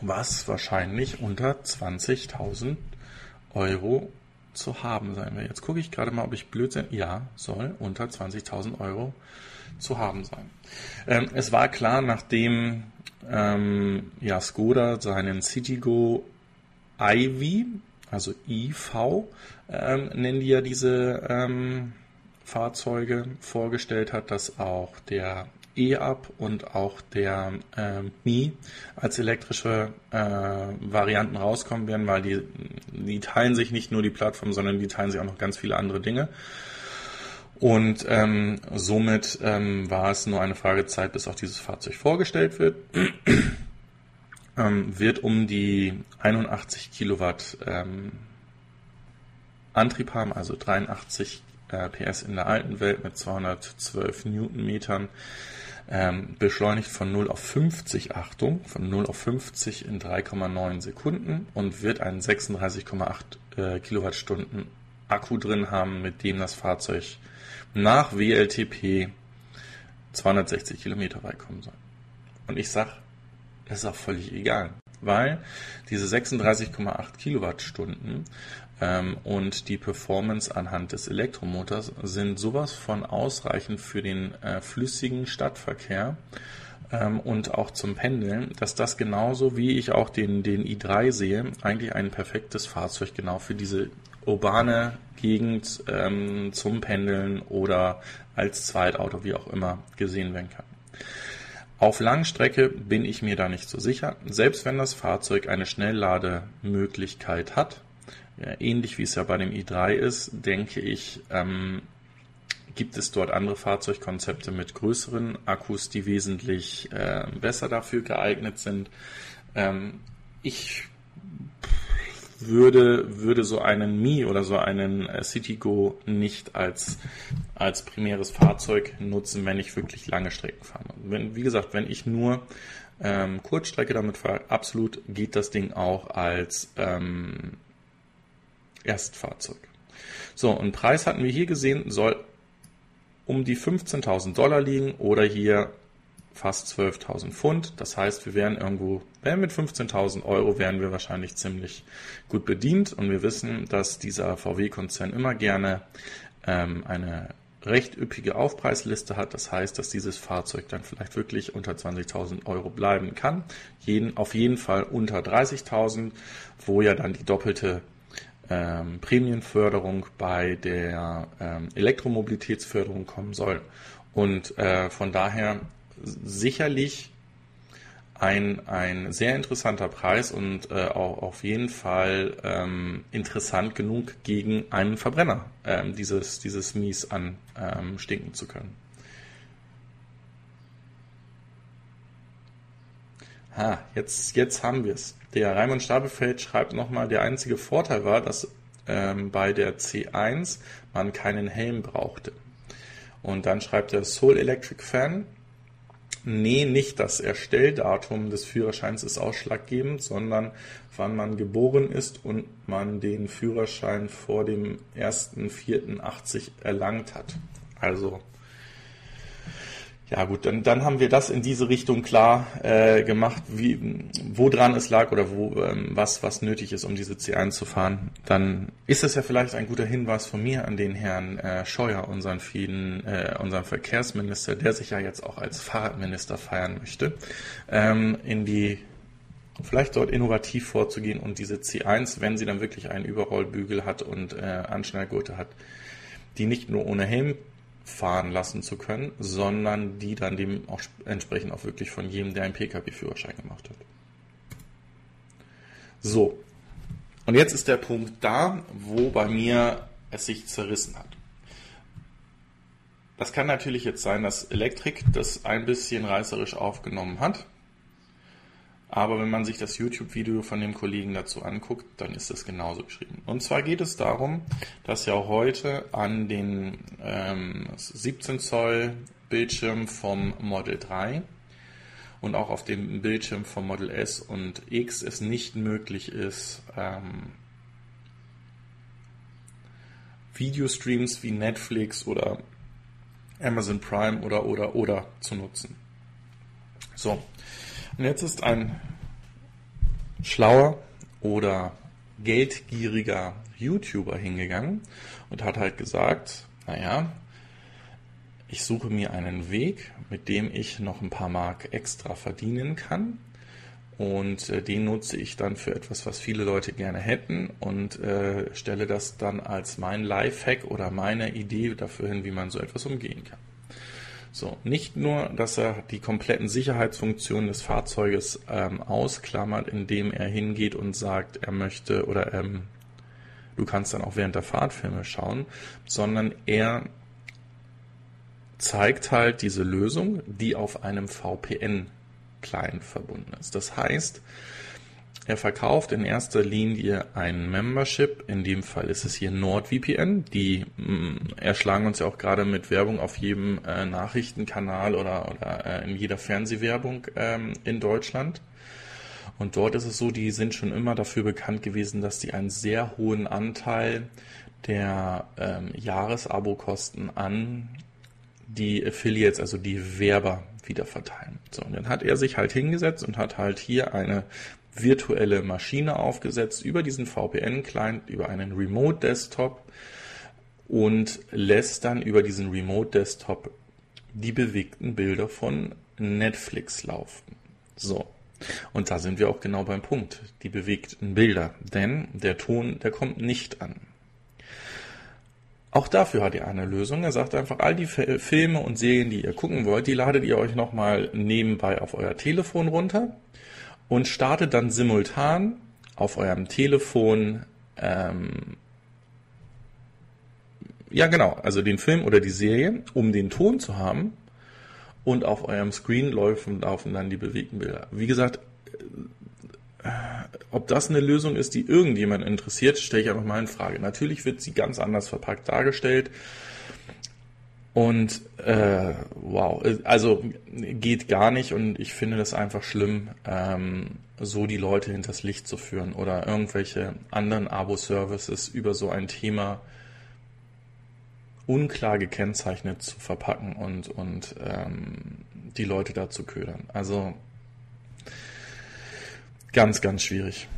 [SPEAKER 1] was wahrscheinlich unter 20.000 Euro zu haben sein wird. Jetzt gucke ich gerade mal, ob ich Blödsinn. Ja, soll unter 20.000 Euro zu haben sein. Ähm, es war klar, nachdem ähm, ja, Skoda seinen Citigo Ivy, also IV, ähm, nennen die ja diese ähm, Fahrzeuge vorgestellt hat, dass auch der E-Up und auch der äh, Mi als elektrische äh, Varianten rauskommen werden, weil die, die teilen sich nicht nur die Plattform, sondern die teilen sich auch noch ganz viele andere Dinge. Und ähm, somit ähm, war es nur eine Fragezeit, bis auch dieses Fahrzeug vorgestellt wird. [CLEARS THROAT] ähm, wird um die 81 Kilowatt ähm, Antrieb haben, also 83 äh, PS in der alten Welt mit 212 Newtonmetern. Ähm, beschleunigt von 0 auf 50, Achtung, von 0 auf 50 in 3,9 Sekunden und wird einen 36,8 äh, Kilowattstunden Akku drin haben, mit dem das Fahrzeug nach WLTP 260 Kilometer weit kommen soll. Und ich sag, das ist auch völlig egal, weil diese 36,8 Kilowattstunden ähm, und die Performance anhand des Elektromotors sind sowas von ausreichend für den äh, flüssigen Stadtverkehr ähm, und auch zum Pendeln, dass das genauso wie ich auch den, den i3 sehe, eigentlich ein perfektes Fahrzeug genau für diese urbane Gegend ähm, zum Pendeln oder als Zweitauto, wie auch immer, gesehen werden kann. Auf Langstrecke bin ich mir da nicht so sicher. Selbst wenn das Fahrzeug eine Schnelllademöglichkeit hat, ähnlich wie es ja bei dem i3 ist, denke ich, ähm, gibt es dort andere Fahrzeugkonzepte mit größeren Akkus, die wesentlich äh, besser dafür geeignet sind. Ähm, ich würde, würde so einen Mi oder so einen äh, Citigo nicht als, als primäres Fahrzeug nutzen, wenn ich wirklich lange Strecken fahre. Wenn, wie gesagt, wenn ich nur ähm, Kurzstrecke damit fahre, absolut geht das Ding auch als ähm, Erstfahrzeug. So, und Preis hatten wir hier gesehen, soll um die 15.000 Dollar liegen oder hier fast 12.000 Pfund. Das heißt, wir wären irgendwo, wären mit 15.000 Euro wären wir wahrscheinlich ziemlich gut bedient. Und wir wissen, dass dieser VW-Konzern immer gerne ähm, eine recht üppige Aufpreisliste hat. Das heißt, dass dieses Fahrzeug dann vielleicht wirklich unter 20.000 Euro bleiben kann. Jeden, auf jeden Fall unter 30.000, wo ja dann die doppelte ähm, Prämienförderung bei der ähm, Elektromobilitätsförderung kommen soll. Und äh, von daher sicherlich ein, ein sehr interessanter Preis und äh, auch auf jeden Fall ähm, interessant genug gegen einen Verbrenner ähm, dieses, dieses Mies anstinken ähm, zu können. Ha, jetzt, jetzt haben wir es. Der Raimund Stabefeld schreibt nochmal, der einzige Vorteil war, dass ähm, bei der C1 man keinen Helm brauchte. Und dann schreibt der Soul Electric Fan, Nee, nicht das Erstelldatum des Führerscheins ist ausschlaggebend, sondern wann man geboren ist und man den Führerschein vor dem 1.4.80 erlangt hat. Also ja gut, dann, dann haben wir das in diese Richtung klar äh, gemacht, wie, wo dran es lag oder wo ähm, was, was nötig ist, um diese C1 zu fahren. Dann ist es ja vielleicht ein guter Hinweis von mir an den Herrn äh, Scheuer, unseren vielen, äh, unseren Verkehrsminister, der sich ja jetzt auch als Fahrradminister feiern möchte, ähm, in die vielleicht dort innovativ vorzugehen und diese C1, wenn sie dann wirklich einen Überrollbügel hat und äh, Anschnallgurte hat, die nicht nur ohne Helm fahren lassen zu können, sondern die dann dem auch entsprechend auch wirklich von jedem, der einen Pkw-Führerschein gemacht hat. So. Und jetzt ist der Punkt da, wo bei mir es sich zerrissen hat. Das kann natürlich jetzt sein, dass Elektrik das ein bisschen reißerisch aufgenommen hat. Aber wenn man sich das YouTube-Video von dem Kollegen dazu anguckt, dann ist das genauso geschrieben. Und zwar geht es darum, dass ja heute an den ähm, 17 Zoll Bildschirm vom Model 3 und auch auf dem Bildschirm vom Model S und X es nicht möglich ist, ähm, Videostreams wie Netflix oder Amazon Prime oder oder oder zu nutzen. So, und jetzt ist ein schlauer oder geldgieriger YouTuber hingegangen und hat halt gesagt, naja, ich suche mir einen Weg, mit dem ich noch ein paar Mark extra verdienen kann. Und äh, den nutze ich dann für etwas, was viele Leute gerne hätten und äh, stelle das dann als mein Lifehack oder meine Idee dafür hin, wie man so etwas umgehen kann. So, nicht nur, dass er die kompletten Sicherheitsfunktionen des Fahrzeuges ähm, ausklammert, indem er hingeht und sagt, er möchte oder ähm, du kannst dann auch während der Fahrt Filme schauen, sondern er zeigt halt diese Lösung, die auf einem VPN-Client verbunden ist. Das heißt, er verkauft in erster Linie ein Membership. In dem Fall ist es hier NordVPN. Die mh, mm, erschlagen uns ja auch gerade mit Werbung auf jedem äh, Nachrichtenkanal oder, oder äh, in jeder Fernsehwerbung ähm, in Deutschland. Und dort ist es so, die sind schon immer dafür bekannt gewesen, dass die einen sehr hohen Anteil der ähm, Jahresabokosten an die Affiliates, also die Werber, wieder verteilen. So, und dann hat er sich halt hingesetzt und hat halt hier eine virtuelle Maschine aufgesetzt über diesen VPN-Client, über einen Remote-Desktop und lässt dann über diesen Remote-Desktop die bewegten Bilder von Netflix laufen. So. Und da sind wir auch genau beim Punkt. Die bewegten Bilder. Denn der Ton, der kommt nicht an. Auch dafür hat er eine Lösung. Er sagt einfach, all die Filme und Serien, die ihr gucken wollt, die ladet ihr euch nochmal nebenbei auf euer Telefon runter und startet dann simultan auf eurem Telefon, ähm, ja genau, also den Film oder die Serie, um den Ton zu haben. Und auf eurem Screen laufen, laufen dann die bewegten Bilder. Wie gesagt, äh, ob das eine Lösung ist, die irgendjemand interessiert, stelle ich einfach mal in Frage. Natürlich wird sie ganz anders verpackt dargestellt. Und äh, wow, also geht gar nicht und ich finde das einfach schlimm, ähm, so die Leute hinters Licht zu führen oder irgendwelche anderen Abo-Services über so ein Thema unklar gekennzeichnet zu verpacken und, und ähm, die Leute dazu ködern. Also ganz, ganz schwierig.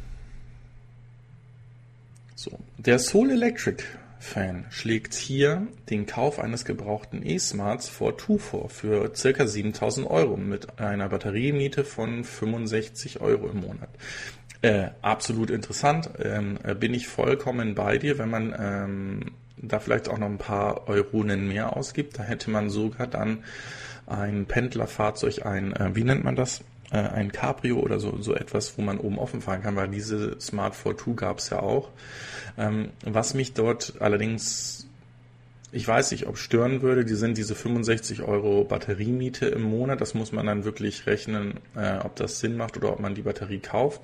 [SPEAKER 1] So, der Soul Electric Fan schlägt hier den Kauf eines gebrauchten E-Smarts vor Tu vor für circa 7000 Euro mit einer Batteriemiete von 65 Euro im Monat. Äh, absolut interessant, ähm, äh, bin ich vollkommen bei dir, wenn man ähm, da vielleicht auch noch ein paar Euronen mehr ausgibt, da hätte man sogar dann ein Pendlerfahrzeug, ein, äh, wie nennt man das? Äh, ein Cabrio oder so, so etwas, wo man oben offen fahren kann, weil diese Smart 4 gab es ja auch. Ähm, was mich dort allerdings, ich weiß nicht, ob stören würde, die sind diese 65 Euro Batteriemiete im Monat. Das muss man dann wirklich rechnen, äh, ob das Sinn macht oder ob man die Batterie kauft.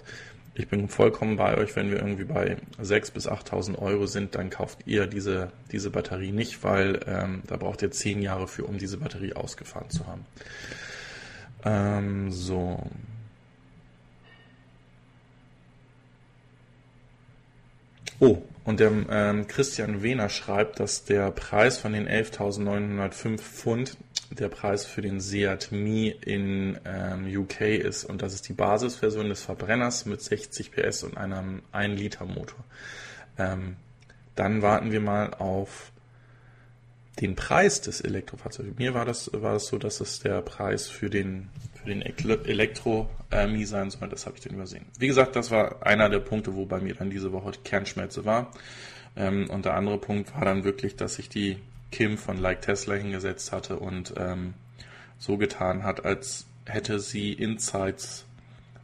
[SPEAKER 1] Ich bin vollkommen bei euch, wenn wir irgendwie bei 6.000 bis 8.000 Euro sind, dann kauft ihr diese, diese Batterie nicht, weil ähm, da braucht ihr 10 Jahre für, um diese Batterie ausgefahren zu haben. Ähm, so. Oh, und der ähm, Christian Wehner schreibt, dass der Preis von den 11.905 Pfund der Preis für den Seat Mi in ähm, UK ist und das ist die Basisversion des Verbrenners mit 60 PS und einem 1 Liter Motor. Ähm, dann warten wir mal auf den Preis des Elektrofahrzeugs. Mir war das, war das so, dass es der Preis für den, für den Elektro-Mi sein soll. Das habe ich dann übersehen. Wie gesagt, das war einer der Punkte, wo bei mir dann diese Woche Kernschmelze war. Ähm, und der andere Punkt war dann wirklich, dass ich die Kim von Like Tesla hingesetzt hatte und ähm, so getan hat, als hätte sie Insights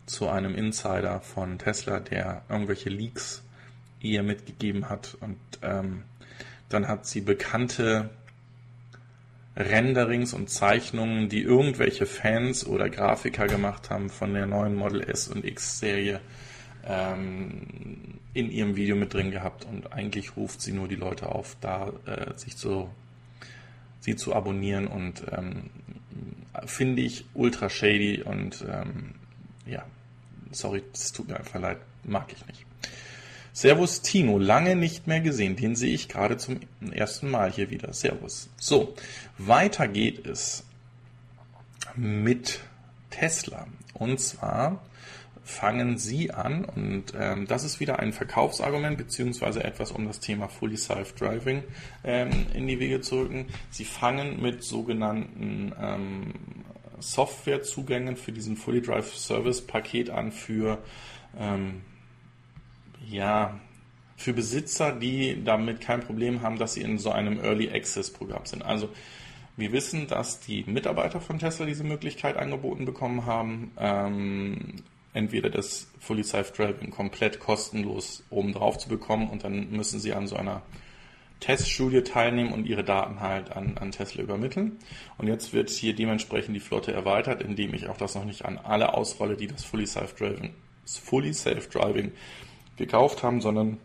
[SPEAKER 1] zu einem Insider von Tesla, der irgendwelche Leaks ihr mitgegeben hat. Und ähm, dann hat sie bekannte Renderings und Zeichnungen, die irgendwelche Fans oder Grafiker gemacht haben von der neuen Model S und X Serie ähm, in ihrem Video mit drin gehabt und eigentlich ruft sie nur die Leute auf, da äh, sich zu sie zu abonnieren und ähm, finde ich ultra shady und ähm, ja, sorry, es tut mir einfach leid, mag ich nicht. Servus Tino, lange nicht mehr gesehen. Den sehe ich gerade zum ersten Mal hier wieder. Servus. So, weiter geht es mit Tesla. Und zwar fangen sie an, und ähm, das ist wieder ein Verkaufsargument, beziehungsweise etwas, um das Thema Fully Self-Driving ähm, in die Wege zu rücken. Sie fangen mit sogenannten ähm, Softwarezugängen für diesen Fully Drive Service Paket an für ähm, ja, für Besitzer, die damit kein Problem haben, dass sie in so einem Early Access Programm sind. Also wir wissen, dass die Mitarbeiter von Tesla diese Möglichkeit angeboten bekommen haben, ähm, entweder das Fully Self-Driving komplett kostenlos oben drauf zu bekommen und dann müssen sie an so einer Teststudie teilnehmen und ihre Daten halt an, an Tesla übermitteln. Und jetzt wird hier dementsprechend die Flotte erweitert, indem ich auch das noch nicht an alle ausrolle, die das Fully Self-Driving Fully Self-Driving gekauft haben, sondern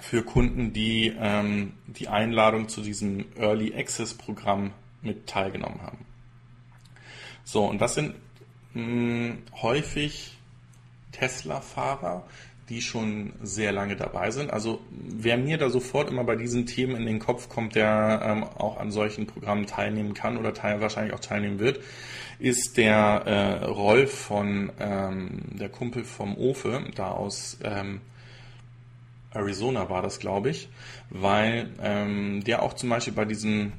[SPEAKER 1] für Kunden, die ähm, die Einladung zu diesem Early Access Programm mit teilgenommen haben. So, und das sind mh, hm, häufig Tesla-Fahrer, die schon sehr lange dabei sind. Also wer mir da sofort immer bei diesen Themen in den Kopf kommt, der ähm, auch an solchen Programmen teilnehmen kann oder teil, wahrscheinlich auch teilnehmen wird, ist der äh, Rolf von ähm, der Kumpel vom Ofe, da aus ähm, Arizona war das, glaube ich, weil ähm, der auch zum Beispiel bei diesem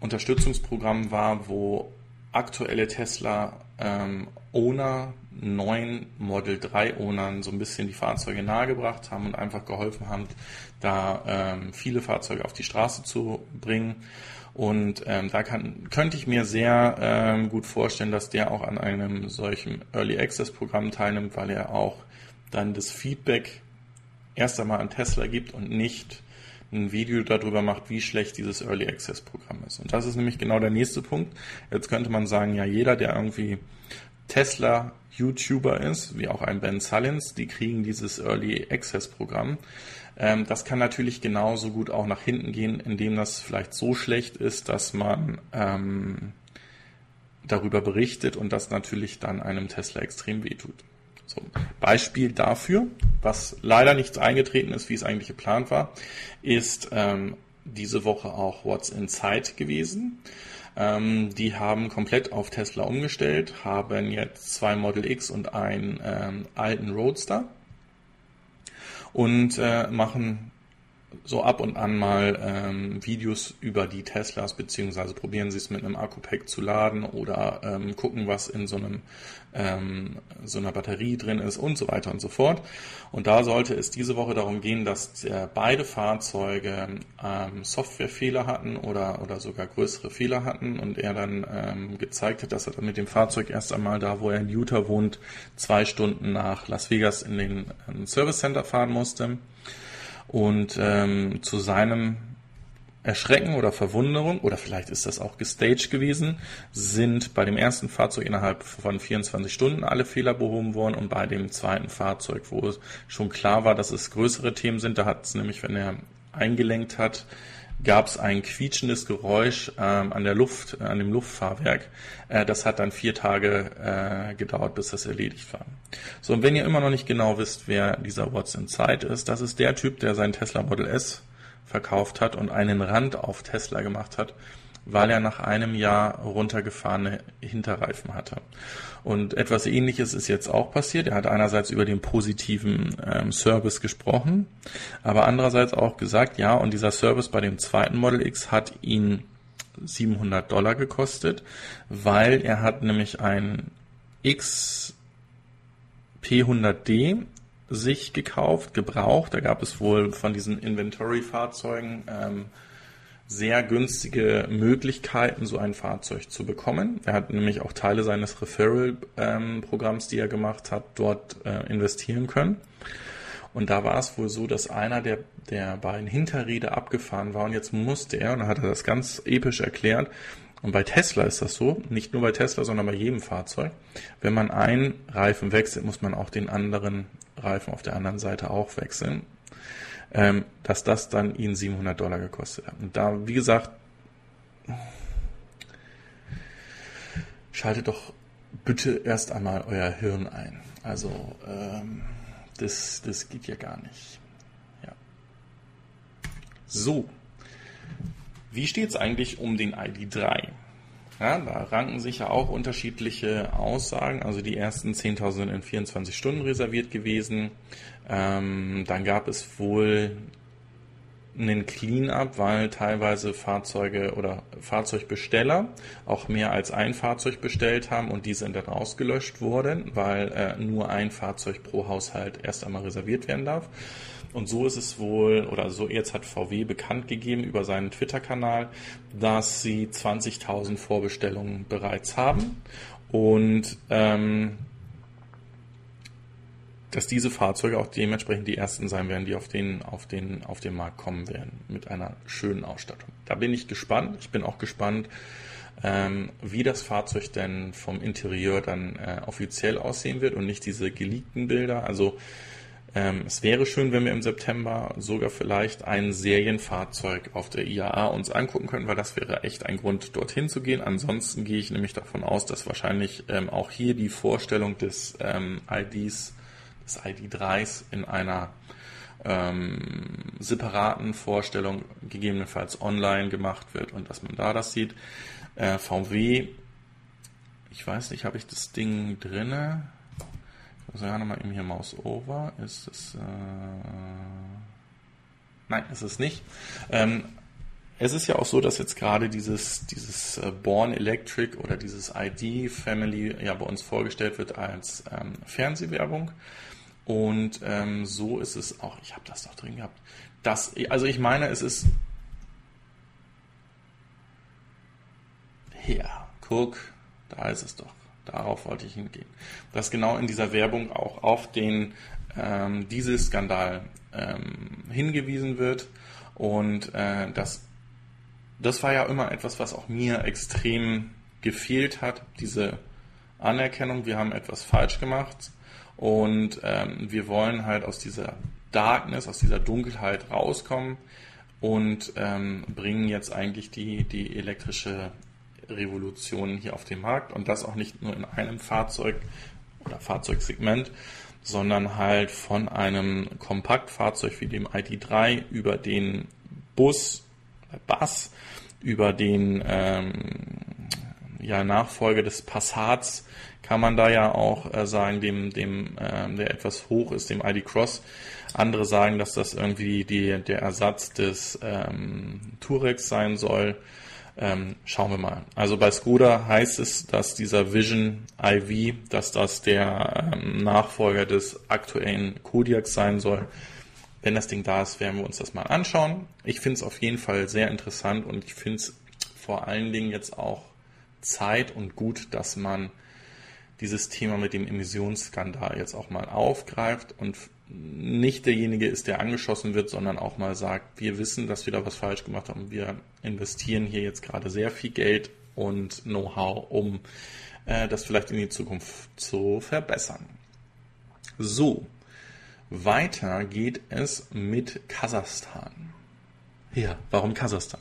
[SPEAKER 1] Unterstützungsprogramm war, wo aktuelle Tesla ähm, Owner neuen Model 3 Ownern so ein bisschen die Fahrzeuge nahegebracht haben und einfach geholfen haben, da ähm, viele Fahrzeuge auf die Straße zu bringen. Und ähm, da kann, könnte ich mir sehr ähm, gut vorstellen, dass der auch an einem solchen Early Access Programm teilnimmt, weil er auch dann das Feedback erst einmal an Tesla gibt und nicht ein Video darüber macht, wie schlecht dieses Early Access Programm ist. Und das ist nämlich genau der nächste Punkt. Jetzt könnte man sagen, ja, jeder, der irgendwie Tesla YouTuber ist, wie auch ein Ben Sullins, die kriegen dieses Early Access Programm. Ähm, das kann natürlich genauso gut auch nach hinten gehen, indem das vielleicht so schlecht ist, dass man ähm, darüber berichtet und das natürlich dann einem Tesla extrem wehtut. So, Beispiel dafür, was leider nicht eingetreten ist, wie es eigentlich geplant war, ist ähm, diese Woche auch What's Inside gewesen. Ähm, die haben komplett auf Tesla umgestellt, haben jetzt zwei Model X und einen ähm, alten Roadster und äh, machen so ab und an mal ähm, Videos über die Teslas, beziehungsweise probieren sie es mit einem Akku-Pack zu laden oder ähm, gucken, was in so einem ähm, so einer Batterie drin ist und so weiter und so fort. Und da sollte es diese Woche darum gehen, dass äh, beide Fahrzeuge ähm, Softwarefehler hatten oder, oder sogar größere Fehler hatten und er dann ähm, gezeigt hat, dass er dann mit dem Fahrzeug erst einmal da, wo er in Utah wohnt, zwei Stunden nach Las Vegas in den ähm, Service Center fahren musste und ähm, zu seinem Erschrecken oder Verwunderung, oder vielleicht ist das auch gestaged gewesen, sind bei dem ersten Fahrzeug innerhalb von 24 Stunden alle Fehler behoben worden und bei dem zweiten Fahrzeug, wo es schon klar war, dass es größere Themen sind, da hat es nämlich, wenn er eingelenkt hat, gab es ein quietschendes Geräusch ähm, an der Luft, äh, an dem Luftfahrwerk. Äh, das hat dann vier Tage äh, gedauert, bis das erledigt war. So, und wenn ihr immer noch nicht genau wisst, wer dieser What's Inside ist, das ist der Typ, der sein Tesla Model S verkauft hat und einen Rand auf Tesla gemacht hat, weil er nach einem Jahr runtergefahrene Hinterreifen hatte. Und etwas Ähnliches ist jetzt auch passiert. Er hat einerseits über den positiven ähm, Service gesprochen, aber andererseits auch gesagt, ja, und dieser Service bei dem zweiten Model X hat ihn 700 Dollar gekostet, weil er hat nämlich ein X P100D sich gekauft, gebraucht. Da gab es wohl von diesen Inventory-Fahrzeugen ähm, sehr günstige Möglichkeiten, so ein Fahrzeug zu bekommen. Er hat nämlich auch Teile seines Referral-Programms, die er gemacht hat, dort äh, investieren können. Und da war es wohl so, dass einer der, der beiden Hinterräder abgefahren war und jetzt musste er, und dann hat er das ganz episch erklärt, und bei Tesla ist das so, nicht nur bei Tesla, sondern bei jedem Fahrzeug. Wenn man einen Reifen wechselt, muss man auch den anderen Reifen auf der anderen Seite auch wechseln ähm, dass das dann ihn 700 Dollar gekostet hat. Und da, wie gesagt, schaltet doch bitte erst einmal euer Hirn ein. Also, ähm, das, das geht ja gar nicht. Ja. So. Wie steht es eigentlich um den ID3? Ja, da ranken sich ja auch unterschiedliche Aussagen. Also die ersten 10.000 sind in 24 Stunden reserviert gewesen. Ähm, dann gab es wohl einen Clean-up, weil teilweise Fahrzeuge oder Fahrzeugbesteller auch mehr als ein Fahrzeug bestellt haben und die sind dann ausgelöscht worden, weil äh, nur ein Fahrzeug pro Haushalt erst einmal reserviert werden darf. Und so ist es wohl, oder so jetzt hat VW bekannt gegeben über seinen Twitter-Kanal, dass sie 20.000 Vorbestellungen bereits haben und ähm, dass diese Fahrzeuge auch dementsprechend die ersten sein werden, die auf den, auf den, auf den Markt kommen werden mit einer schönen Ausstattung. Da bin ich gespannt. Ich bin auch gespannt, ähm, wie das Fahrzeug denn vom Interieur dann äh, offiziell aussehen wird und nicht diese geleakten Bilder. Also ähm, es wäre schön, wenn wir im September sogar vielleicht ein Serienfahrzeug auf der IAA uns angucken könnten, weil das wäre echt ein Grund, dorthin zu gehen. Ansonsten gehe ich nämlich davon aus, dass wahrscheinlich ähm, auch hier die Vorstellung des ähm, IDs, des ID3s in einer ähm, separaten Vorstellung gegebenenfalls online gemacht wird und dass man da das sieht. Äh, VW, ich weiß nicht, habe ich das Ding drinne? Also ja nochmal eben hier Mouse over. Ist es. Äh, nein, ist es nicht. Ähm, es ist ja auch so, dass jetzt gerade dieses, dieses äh, Born Electric oder dieses ID Family ja bei uns vorgestellt wird als ähm, Fernsehwerbung. Und ähm, so ist es auch, ich habe das doch drin gehabt. Das, also ich meine, es ist. Ja, guck, da ist es doch. Darauf wollte ich hingehen. Dass genau in dieser Werbung auch auf den ähm, Dieselskandal ähm, hingewiesen wird. Und äh, das, das war ja immer etwas, was auch mir extrem gefehlt hat, diese Anerkennung, wir haben etwas falsch gemacht und ähm, wir wollen halt aus dieser Darkness, aus dieser Dunkelheit rauskommen und ähm, bringen jetzt eigentlich die, die elektrische Revolution hier auf dem Markt und das auch nicht nur in einem Fahrzeug oder Fahrzeugsegment, sondern halt von einem Kompaktfahrzeug wie dem ID3 über den Bus, Bus, über den ähm, ja, Nachfolger des Passats kann man da ja auch äh, sagen, dem, dem, äh, der etwas hoch ist, dem ID Cross. Andere sagen, dass das irgendwie die, der Ersatz des ähm, Turex sein soll. Ähm, schauen wir mal. Also bei Skoda heißt es, dass dieser Vision IV, dass das der ähm, Nachfolger des aktuellen Kodiak sein soll. Wenn das Ding da ist, werden wir uns das mal anschauen. Ich finde es auf jeden Fall sehr interessant und ich finde es vor allen Dingen jetzt auch Zeit und gut, dass man dieses Thema mit dem Emissionsskandal jetzt auch mal aufgreift und nicht derjenige ist, der angeschossen wird, sondern auch mal sagt, wir wissen, dass wir da was falsch gemacht haben. Wir investieren hier jetzt gerade sehr viel Geld und Know-how, um äh, das vielleicht in die Zukunft zu verbessern. So, weiter geht es mit Kasachstan. Ja, warum Kasachstan?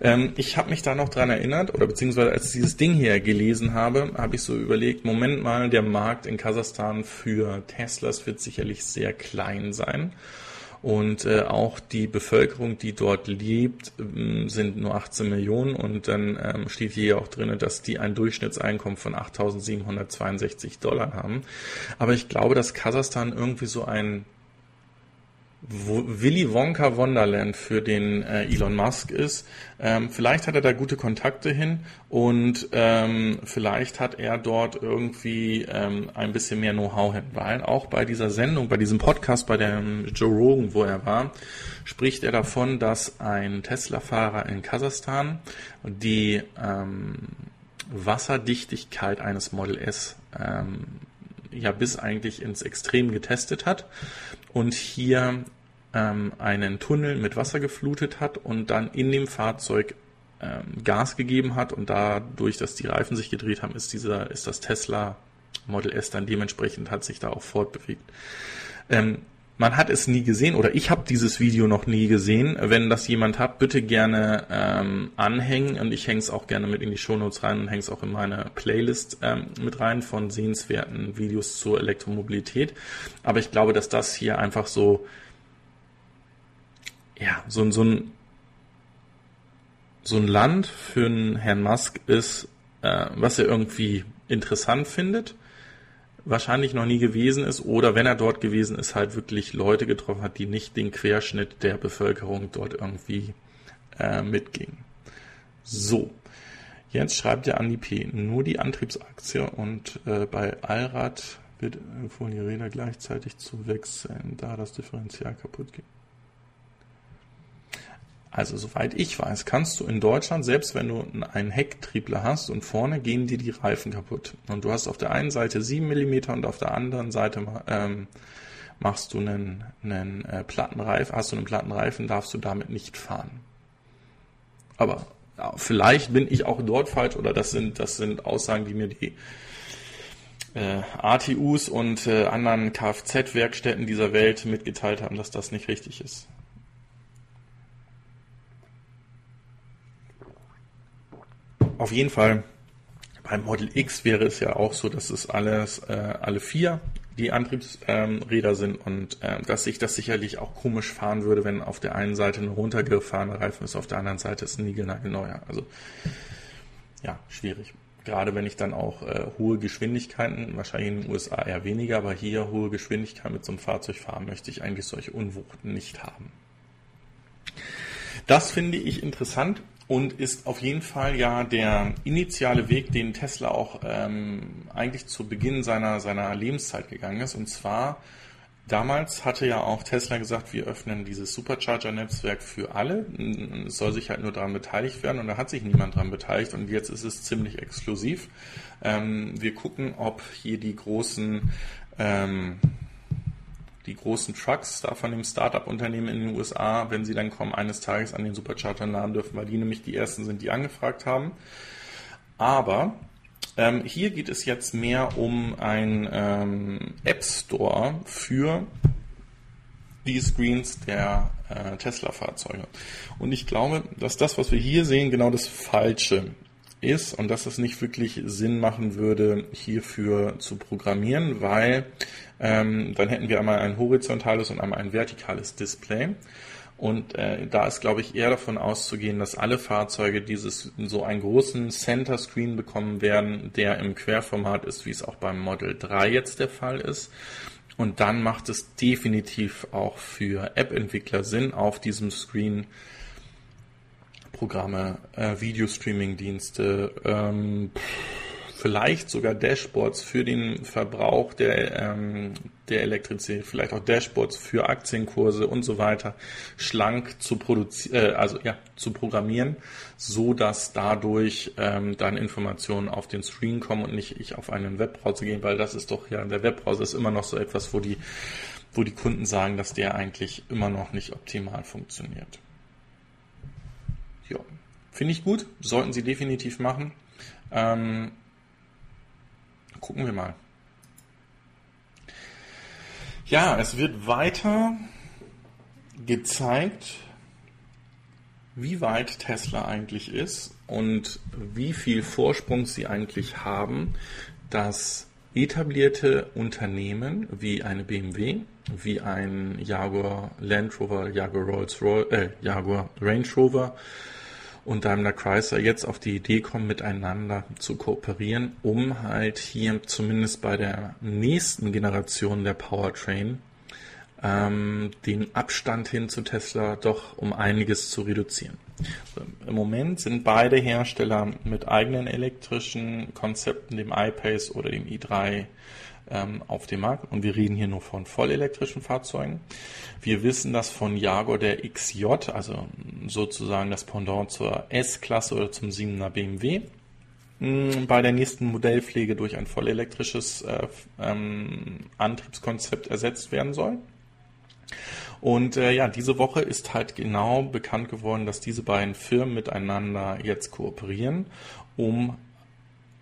[SPEAKER 1] Ähm, ich habe mich da noch dran erinnert, oder beziehungsweise als ich dieses Ding hier gelesen habe, habe ich so überlegt, Moment mal, der Markt in Kasachstan für Teslas wird sicherlich sehr klein sein. Und äh, auch die Bevölkerung, die dort lebt, ähm, sind nur 18 Millionen. Und dann ähm, steht hier auch drin, dass die ein Durchschnittseinkommen von 8.762 Dollar haben. Aber ich glaube, dass Kasachstan irgendwie so ein Willy Wonka Wonderland für den äh, Elon Musk ist. Ähm, vielleicht hat er da gute Kontakte hin und ähm, vielleicht hat er dort irgendwie ähm, ein bisschen mehr Know-how hin, weil auch bei dieser Sendung, bei diesem Podcast, bei dem Joe Rogan, wo er war, spricht er davon, dass ein Tesla-Fahrer in Kasachstan die ähm, Wasserdichtigkeit eines Model S ähm, ja bis eigentlich ins Extrem getestet hat und hier ähm, einen Tunnel mit Wasser geflutet hat und dann in dem Fahrzeug ähm, Gas gegeben hat und dadurch, dass die Reifen sich gedreht haben, ist dieser, ist das Tesla Model S dann dementsprechend hat sich da auch fortbewegt. Ähm, man hat es nie gesehen oder ich habe dieses Video noch nie gesehen. Wenn das jemand hat, bitte gerne ähm, anhängen und ich hänge es auch gerne mit in die Shownotes rein und hänge es auch in meine Playlist ähm, mit rein von sehenswerten Videos zur Elektromobilität. Aber ich glaube, dass das hier einfach so ja so, so ein so ein Land für einen Herrn Musk ist, äh, was er irgendwie interessant findet wahrscheinlich noch nie gewesen ist oder wenn er dort gewesen ist, halt wirklich Leute getroffen hat, die nicht den Querschnitt der Bevölkerung dort irgendwie äh, mitgingen. So, jetzt schreibt der Andi P. nur die Antriebsaktie und äh, bei Allrad wird empfohlen, die Räder gleichzeitig zu wechseln, da das Differential kaputt geht. Also soweit ich weiß, kannst du in Deutschland, selbst wenn du einen Hecktriebler hast und vorne gehen dir die Reifen kaputt und du hast auf der einen Seite 7 mm und auf der anderen Seite ähm, machst du einen, einen äh, Plattenreifen, hast du einen Plattenreifen, darfst du damit nicht fahren. Aber ja, vielleicht bin ich auch dort falsch oder das sind, das sind Aussagen, die mir die äh, ATUs und äh, anderen Kfz-Werkstätten dieser Welt mitgeteilt haben, dass das nicht richtig ist. Auf jeden Fall, beim Model X wäre es ja auch so, dass es alles, äh, alle vier die Antriebsräder ähm, sind und äh, dass sich das sicherlich auch komisch fahren würde, wenn auf der einen Seite ein runtergefahrener Reifen ist, auf der anderen Seite ist ein niegelnagelneuer. Also ja, schwierig. Gerade wenn ich dann auch äh, hohe Geschwindigkeiten, wahrscheinlich in den USA eher weniger, aber hier hohe Geschwindigkeiten mit so einem Fahrzeug fahren, möchte ich eigentlich solche Unwuchten nicht haben. Das finde ich interessant und ist auf jeden Fall ja der initiale Weg, den Tesla auch ähm, eigentlich zu Beginn seiner, seiner Lebenszeit gegangen ist. Und zwar damals hatte ja auch Tesla gesagt, wir öffnen dieses Supercharger-Netzwerk für alle. Es soll sich halt nur daran beteiligt werden und da hat sich niemand daran beteiligt und jetzt ist es ziemlich exklusiv. Ähm, wir gucken, ob hier die großen ähm, die großen Trucks da von dem Startup-Unternehmen in den USA, wenn sie dann kommen, eines Tages an den Supercharter nahen dürfen, weil die nämlich die ersten sind, die angefragt haben. Aber ähm, hier geht es jetzt mehr um ein ähm, App Store für die Screens der äh, Tesla-Fahrzeuge. Und ich glaube, dass das, was wir hier sehen, genau das Falsche ist und dass es nicht wirklich Sinn machen würde, hierfür zu programmieren, weil ähm, dann hätten wir einmal ein horizontales und einmal ein vertikales Display. Und äh, da ist, glaube ich, eher davon auszugehen, dass alle Fahrzeuge dieses so einen großen Center Screen bekommen werden, der im Querformat ist, wie es auch beim Model 3 jetzt der Fall ist. Und dann macht es definitiv auch für App-Entwickler Sinn, auf diesem Screen Programme, äh, Videostreaming-Dienste, ähm, vielleicht sogar Dashboards für den Verbrauch der, ähm, der Elektrizität, vielleicht auch Dashboards für Aktienkurse und so weiter schlank zu produzieren, äh, also ja, zu programmieren, so dass dadurch ähm, dann Informationen auf den Screen kommen und nicht ich auf einen Webbrowser gehen, weil das ist doch ja, der Webbrowser ist immer noch so etwas, wo die, wo die Kunden sagen, dass der eigentlich immer noch nicht optimal funktioniert. Ja, finde ich gut, sollten Sie definitiv machen. Ähm, gucken wir mal. Ja, es wird weiter gezeigt, wie weit Tesla eigentlich ist und wie viel Vorsprung sie eigentlich haben, dass etablierte Unternehmen wie eine BMW, wie ein Jaguar Land Rover, Jaguar Rolls Royce, äh, Jaguar Range Rover und Daimler Chrysler jetzt auf die Idee kommen, miteinander zu kooperieren, um halt hier zumindest bei der nächsten Generation der Powertrain ähm, den Abstand hin zu Tesla doch um einiges zu reduzieren. Im Moment sind beide Hersteller mit eigenen elektrischen Konzepten, dem iPace oder dem i3, ähm, auf dem Markt. Und wir reden hier nur von vollelektrischen Fahrzeugen. Wir wissen, dass von Jaguar der XJ, also sozusagen das Pendant zur S-Klasse oder zum 7er BMW, bei der nächsten Modellpflege durch ein vollelektrisches äh, ähm, Antriebskonzept ersetzt werden soll. Und äh, ja, diese Woche ist halt genau bekannt geworden, dass diese beiden Firmen miteinander jetzt kooperieren, um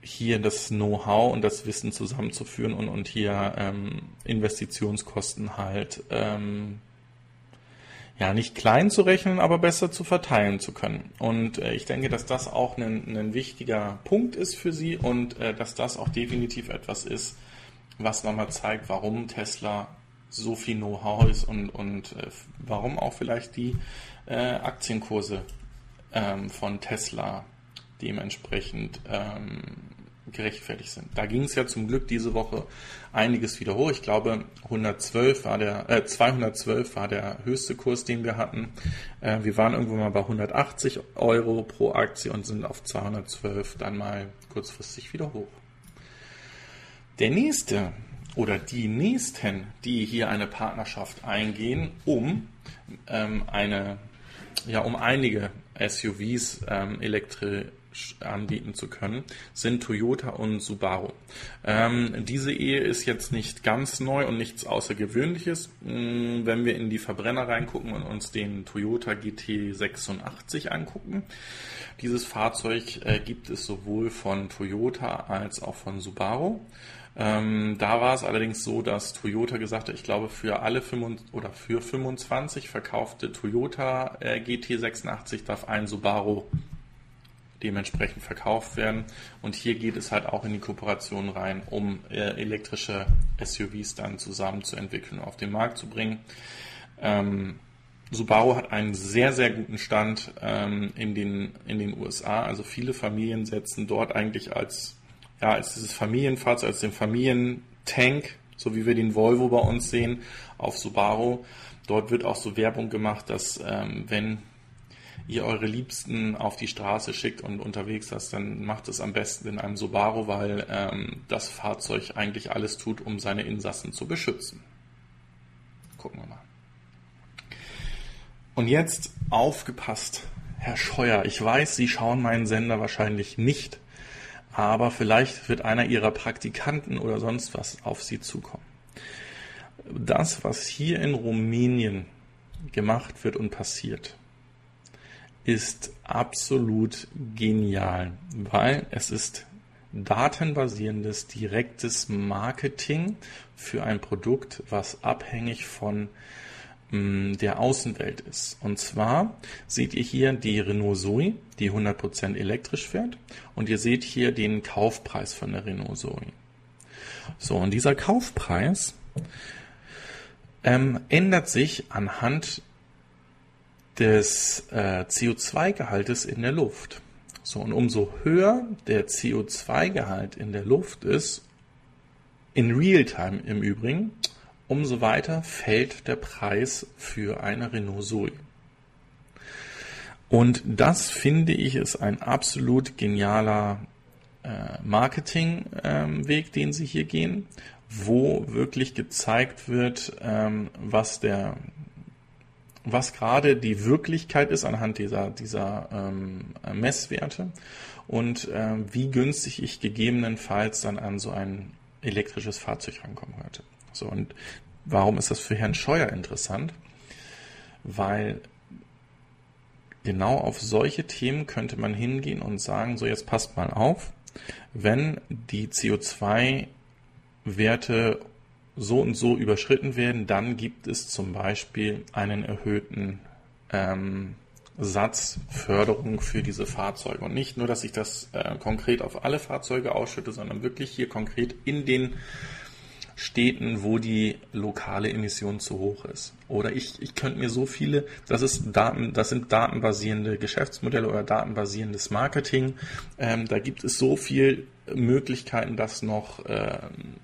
[SPEAKER 1] hier das Know-how und das Wissen zusammenzuführen und, und hier ähm, Investitionskosten halt ähm, ja nicht klein zu rechnen, aber besser zu verteilen zu können. Und äh, ich denke, dass das auch ein, ein wichtiger Punkt ist für Sie und äh, dass das auch definitiv etwas ist, was nochmal zeigt, warum Tesla so viel Know-how ist und, und äh, warum auch vielleicht die äh, Aktienkurse ähm, von Tesla dementsprechend ähm, gerechtfertigt sind. Da ging es ja zum Glück diese Woche einiges wieder hoch. Ich glaube, 112 war der, äh, 212 war der höchste Kurs, den wir hatten. Äh, wir waren irgendwo mal bei 180 Euro pro Aktie und sind auf 212 dann mal kurzfristig wieder hoch. Der nächste oder die nächsten, die hier eine Partnerschaft eingehen, um ähm, eine, ja, um einige SUVs ähm, elektrisch anbieten zu können, sind Toyota und Subaru. Ähm, diese Ehe ist jetzt nicht ganz neu und nichts Außergewöhnliches. Mm, wenn wir in die Verbrenner reingucken und uns den Toyota GT86 angucken, dieses Fahrzeug äh, gibt es sowohl von Toyota als auch von Subaru. Ähm, da war es allerdings so, dass Toyota gesagt hat, ich glaube für alle 25, oder für 25 verkaufte Toyota äh, GT86 darf ein Subaru dementsprechend verkauft werden. Und hier geht es halt auch in die Kooperation rein, um äh, elektrische SUVs dann zusammen zu entwickeln und auf den Markt zu bringen. Ähm, Subaru hat einen sehr, sehr guten Stand ähm, in, den, in den USA. Also viele Familien setzen dort eigentlich als, ja, als dieses Familienfahrzeug, als den Familientank, so wie wir den Volvo bei uns sehen, auf Subaru. Dort wird auch so Werbung gemacht, dass ähm, wenn ihr eure Liebsten auf die Straße schickt und unterwegs lasst, dann macht es am besten in einem Subaru, weil ähm, das Fahrzeug eigentlich alles tut, um seine Insassen zu beschützen. Gucken wir mal. Und jetzt aufgepasst, Herr Scheuer. Ich weiß, Sie schauen meinen Sender wahrscheinlich nicht, aber vielleicht wird einer Ihrer Praktikanten oder sonst was auf Sie zukommen. Das, was hier in Rumänien gemacht wird und passiert, ist absolut genial, weil es ist datenbasierendes, direktes Marketing für ein Produkt, was abhängig von mm, der Außenwelt ist. Und zwar seht ihr hier die Renault Zoe, die 100% elektrisch fährt, und ihr seht hier den Kaufpreis von der Renault Zoe. So, und dieser Kaufpreis ähm, ändert sich anhand des äh, CO2-Gehaltes in der Luft. So, und umso höher der CO2-Gehalt in der Luft ist, in Realtime im Übrigen, umso weiter fällt der Preis für eine Renault Zoe. Und das finde ich ist ein absolut genialer äh, Marketingweg, ähm, den sie hier gehen, wo wirklich gezeigt wird, ähm, was der was gerade die Wirklichkeit ist anhand dieser, dieser ähm, Messwerte und äh, wie günstig ich gegebenenfalls dann an so ein elektrisches Fahrzeug rankommen könnte. So, und warum ist das für Herrn Scheuer interessant? Weil genau auf solche Themen könnte man hingehen und sagen, so jetzt passt mal auf, wenn die CO2-Werte so und so überschritten werden, dann gibt es zum Beispiel einen erhöhten ähm, Satzförderung für diese Fahrzeuge. Und nicht nur, dass ich das äh, konkret auf alle Fahrzeuge ausschütte, sondern wirklich hier konkret in den Städten, wo die lokale Emission zu hoch ist. Oder ich, ich könnte mir so viele, das ist Daten, das sind datenbasierende Geschäftsmodelle oder datenbasierendes Marketing. Ähm, da gibt es so viele Möglichkeiten, das noch ähm,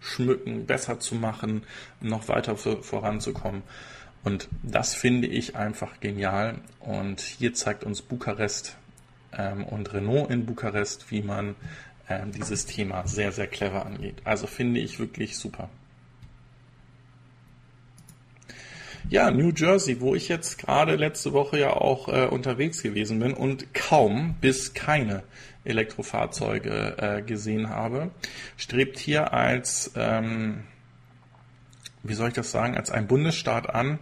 [SPEAKER 1] auszuschmücken, besser zu machen, noch weiter voranzukommen. Und das finde ich einfach genial. Und hier zeigt uns Bukarest ähm, und Renault in Bukarest, wie man ähm, dieses Thema sehr, sehr clever angeht. Also finde ich wirklich super. Ja, New Jersey, wo ich jetzt gerade letzte Woche ja auch äh, unterwegs gewesen bin und kaum bis keine Elektrofahrzeuge äh, gesehen habe, strebt hier als, ähm, wie soll ich das sagen, als ein Bundesstaat an,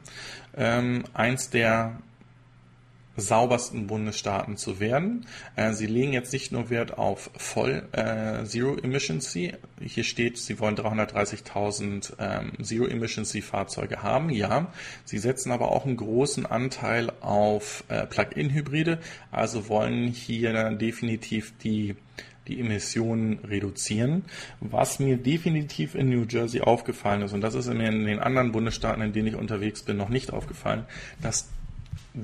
[SPEAKER 1] ähm, eins der saubersten Bundesstaaten zu werden. Äh, sie legen jetzt nicht nur Wert auf voll äh, Zero Emissioncy. Hier steht, sie wollen 330.000 ähm, Zero Emissioncy Fahrzeuge haben. Ja, sie setzen aber auch einen großen Anteil auf äh, Plug-in-Hybride, also wollen hier definitiv die die Emissionen reduzieren. Was mir definitiv in New Jersey aufgefallen ist, und das ist mir in den anderen Bundesstaaten, in denen ich unterwegs bin, noch nicht aufgefallen, dass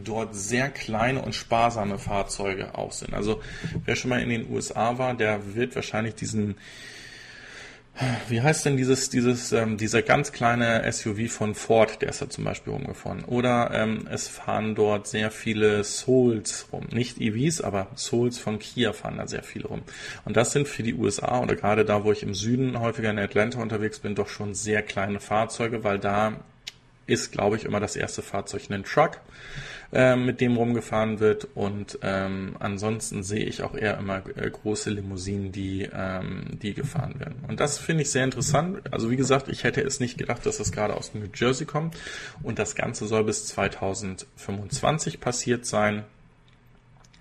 [SPEAKER 1] dort sehr kleine und sparsame Fahrzeuge auch sind. Also wer schon mal in den USA war, der wird wahrscheinlich diesen wie heißt denn dieses, dieses, ähm, dieser ganz kleine SUV von Ford, der ist da zum Beispiel rumgefahren. Oder ähm, es fahren dort sehr viele Souls rum. Nicht EVs, aber Souls von Kia fahren da sehr viele rum. Und das sind für die USA oder gerade da, wo ich im Süden häufiger in Atlanta unterwegs bin, doch schon sehr kleine Fahrzeuge, weil da ist, glaube ich, immer das erste Fahrzeug ein Truck äh, mit dem rumgefahren wird. Und ähm, ansonsten sehe ich auch eher immer äh, große Limousinen, die, ähm, die gefahren werden. Und das finde ich sehr interessant. Also wie gesagt, ich hätte es nicht gedacht, dass das gerade aus New Jersey kommt. Und das Ganze soll bis 2025 passiert sein.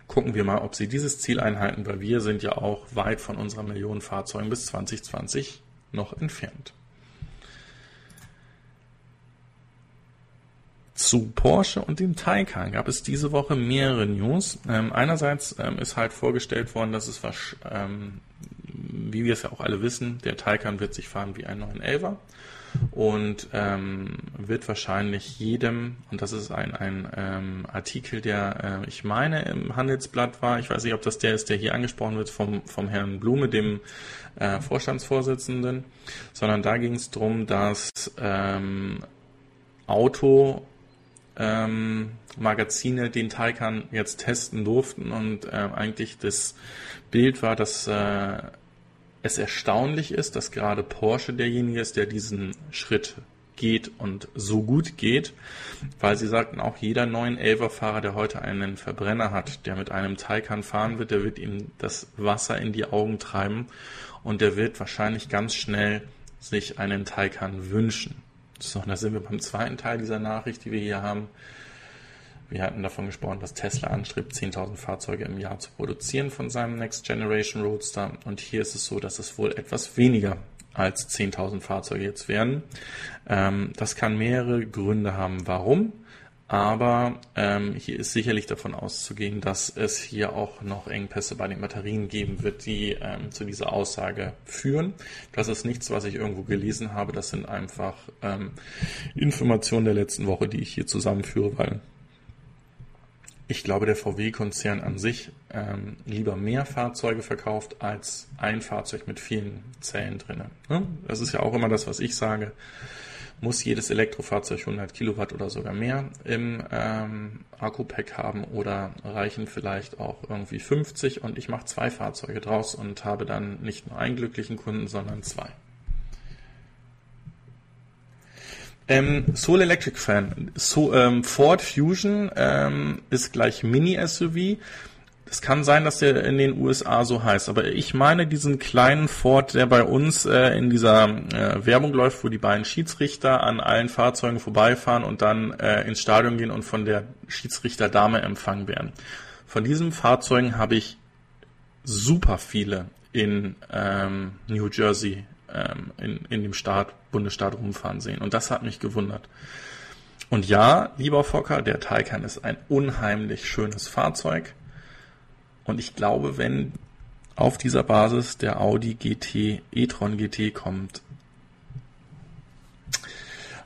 [SPEAKER 1] Gucken wir mal, ob sie dieses Ziel einhalten, weil wir sind ja auch weit von unserer Million Fahrzeugen bis 2020 noch entfernt. Zu Porsche und dem Taycan gab es diese Woche mehrere News. Ähm, einerseits ähm, ist halt vorgestellt worden, dass es ähm, wie wir es ja auch alle wissen, der Taycan wird sich fahren wie ein 911er und ähm, wird wahrscheinlich jedem, und das ist ein, ein ähm, Artikel, der äh, ich meine im Handelsblatt war, ich weiß nicht, ob das der ist, der hier angesprochen wird vom, vom Herrn Blume, dem äh, Vorstandsvorsitzenden, sondern da ging es darum, dass ähm, Auto ähm, Magazine den Taycan jetzt testen durften. Und äh, eigentlich das Bild war, dass äh, es erstaunlich ist, dass gerade Porsche derjenige ist, der diesen Schritt geht und so gut geht, weil sie sagten, auch jeder neuen Elver-Fahrer, der heute einen Verbrenner hat, der mit einem Taycan fahren wird, der wird ihm das Wasser in die Augen treiben. Und der wird wahrscheinlich ganz schnell sich einen Taycan wünschen. So, da sind wir beim zweiten Teil dieser Nachricht, die wir hier haben. Wir hatten davon gesprochen, dass Tesla anstrebt, 10.000 Fahrzeuge im Jahr zu produzieren von seinem Next Generation Roadster. Und hier ist es so, dass es wohl etwas weniger als 10.000 Fahrzeuge jetzt werden. Ähm, das kann mehrere Gründe haben, warum. Aber ähm, hier ist sicherlich davon auszugehen, dass es hier auch noch Engpässe bei den Batterien geben wird, die ähm, zu dieser Aussage führen. Das ist nichts, was ich irgendwo gelesen habe. Das sind einfach ähm, Informationen der letzten Woche, die ich hier zusammenführe, weil ich glaube, der VW-Konzern an sich ähm, lieber mehr Fahrzeuge verkauft als ein Fahrzeug mit vielen Zellen drin. Das ist ja auch immer das, was ich sage muss jedes Elektrofahrzeug 100 Kilowatt oder sogar mehr im ähm, Akku-Pack haben oder reichen vielleicht auch irgendwie 50 und ich mache zwei Fahrzeuge draus und habe dann nicht nur einen glücklichen Kunden, sondern zwei. Ähm, Soul Electric Fan. So, ähm, Ford Fusion ähm, ist gleich Mini-SUV. Es kann sein, dass der in den USA so heißt, aber ich meine diesen kleinen Ford, der bei uns äh, in dieser äh, Werbung läuft, wo die beiden Schiedsrichter an allen Fahrzeugen vorbeifahren und dann äh, ins Stadion gehen und von der Schiedsrichterdame empfangen werden. Von diesen Fahrzeugen habe ich super viele in ähm, New Jersey ähm, in, in dem Staat, Bundesstaat rumfahren sehen und das hat mich gewundert. Und ja, lieber Fokker, der Taycan ist ein unheimlich schönes Fahrzeug. Und ich glaube, wenn auf dieser Basis der Audi GT, e-tron GT kommt,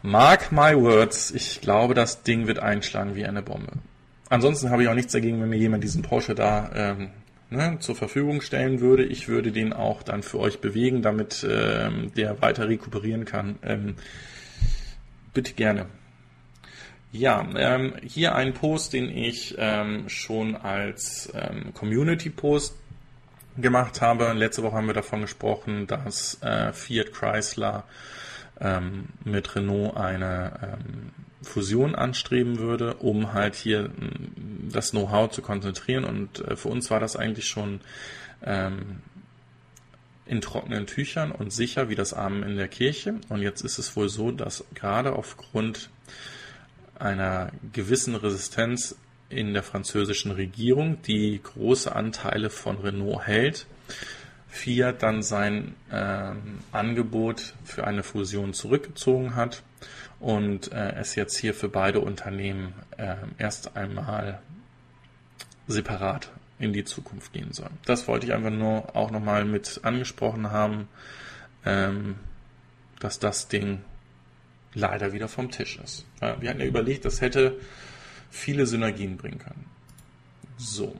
[SPEAKER 1] mark my words, ich glaube, das Ding wird einschlagen wie eine Bombe. Ansonsten habe ich auch nichts dagegen, wenn mir jemand diesen Porsche da ähm, ne, zur Verfügung stellen würde. Ich würde den auch dann für euch bewegen, damit ähm, der weiter rekuperieren kann. Ähm, bitte gerne. Ja, ähm, hier ein Post, den ich ähm, schon als ähm, Community-Post gemacht habe. Letzte Woche haben wir davon gesprochen, dass äh, Fiat Chrysler ähm, mit Renault eine ähm, Fusion anstreben würde, um halt hier mm, das Know-how zu konzentrieren. Und äh, für uns war das eigentlich schon ähm, in trockenen Tüchern und sicher wie das Amen in der Kirche. Und jetzt ist es wohl so, dass gerade aufgrund einer gewissen Resistenz in der französischen Regierung, die große Anteile von Renault hält, Fiat dann sein ähm, Angebot für eine Fusion zurückgezogen hat und äh, es jetzt hier für beide Unternehmen äh, erst einmal separat in die Zukunft gehen soll. Das wollte ich einfach nur auch nochmal mit angesprochen haben, ähm, dass das Ding leider wieder vom Tisch ist. Wir hatten ja überlegt, das hätte viele Synergien bringen können. So.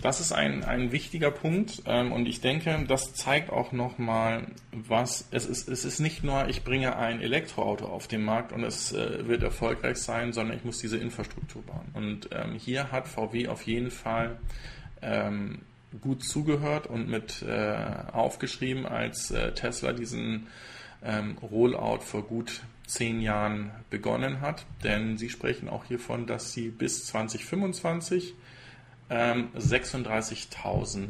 [SPEAKER 1] Das ist ein, ein wichtiger Punkt ähm, und ich denke, das zeigt auch nochmal, was es ist. Es ist nicht nur, ich bringe ein Elektroauto auf den Markt und es äh, wird erfolgreich sein, sondern ich muss diese Infrastruktur bauen. Und ähm, hier hat VW auf jeden Fall ähm, gut zugehört und mit äh, aufgeschrieben, als äh, Tesla diesen ähm, Rollout vor gut zehn Jahren begonnen hat. Denn sie sprechen auch hiervon, dass sie bis 2025 ähm, 36.000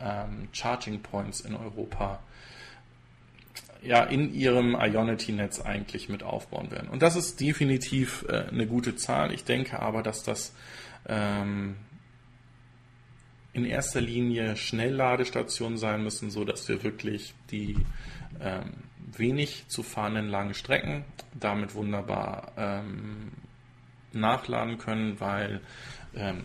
[SPEAKER 1] ähm, Charging Points in Europa ja, in ihrem Ionity-Netz eigentlich mit aufbauen werden. Und das ist definitiv äh, eine gute Zahl. Ich denke aber, dass das ähm, in erster Linie Schnellladestationen sein müssen, so dass wir wirklich die ähm, wenig zu fahrenden langen Strecken damit wunderbar ähm, nachladen können, weil ähm,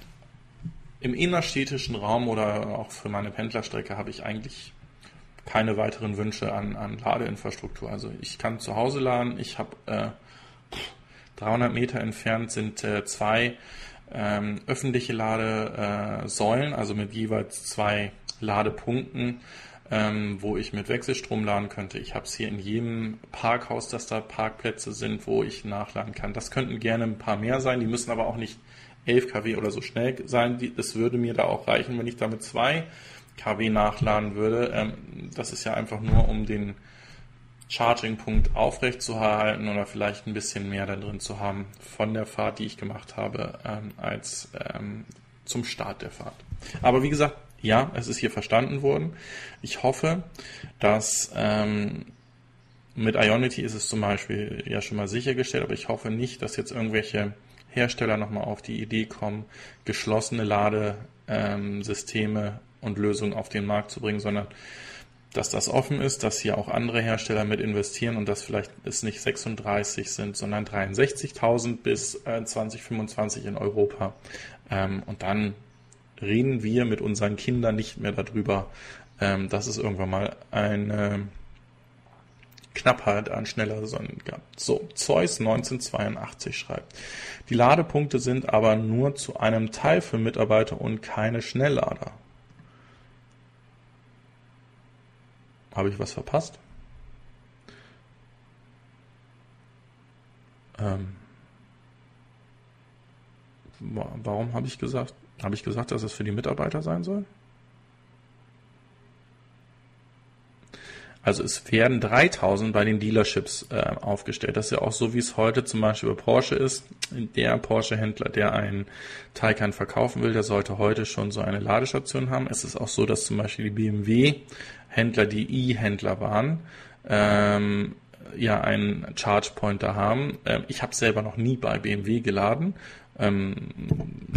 [SPEAKER 1] im innerstädtischen Raum oder auch für meine Pendlerstrecke habe ich eigentlich keine weiteren Wünsche an, an Ladeinfrastruktur. Also ich kann zu Hause laden, ich habe äh, 300 Meter entfernt sind äh, zwei ähm, öffentliche Ladesäulen, also mit jeweils zwei Ladepunkten ähm, wo ich mit Wechselstrom laden könnte. Ich habe es hier in jedem Parkhaus, dass da Parkplätze sind, wo ich nachladen kann. Das könnten gerne ein paar mehr sein, die müssen aber auch nicht 11 kW oder so schnell sein. Es würde mir da auch reichen, wenn ich damit 2 kW nachladen würde. Ähm, das ist ja einfach nur, um den Charging-Punkt aufrecht zu erhalten oder vielleicht ein bisschen mehr da drin zu haben von der Fahrt, die ich gemacht habe, ähm, als ähm, zum Start der Fahrt. Aber wie gesagt, ja, es ist hier verstanden worden. Ich hoffe, dass ähm, mit Ionity ist es zum Beispiel ja schon mal sichergestellt, aber ich hoffe nicht, dass jetzt irgendwelche Hersteller nochmal auf die Idee kommen, geschlossene Ladesysteme ähm, und Lösungen auf den Markt zu bringen, sondern dass das offen ist, dass hier auch andere Hersteller mit investieren und dass vielleicht es nicht 36 sind, sondern 63.000 bis äh, 2025 in Europa. Ähm, und dann reden wir mit unseren Kindern nicht mehr darüber, ähm, dass es irgendwann mal eine Knappheit an schneller Sonnen gab. So, Zeus 1982 schreibt, die Ladepunkte sind aber nur zu einem Teil für Mitarbeiter und keine Schnelllader. Habe ich was verpasst? Ähm, warum habe ich gesagt, habe ich gesagt, dass es für die Mitarbeiter sein soll? Also es werden 3000 bei den Dealerships äh, aufgestellt. Das ist ja auch so, wie es heute zum Beispiel bei Porsche ist. Der Porsche-Händler, der einen Taycan verkaufen will, der sollte heute schon so eine Ladestation haben. Es ist auch so, dass zum Beispiel die BMW-Händler, die E-Händler waren, ähm, ja einen Charge Pointer haben. Ähm, ich habe selber noch nie bei BMW geladen. Ähm,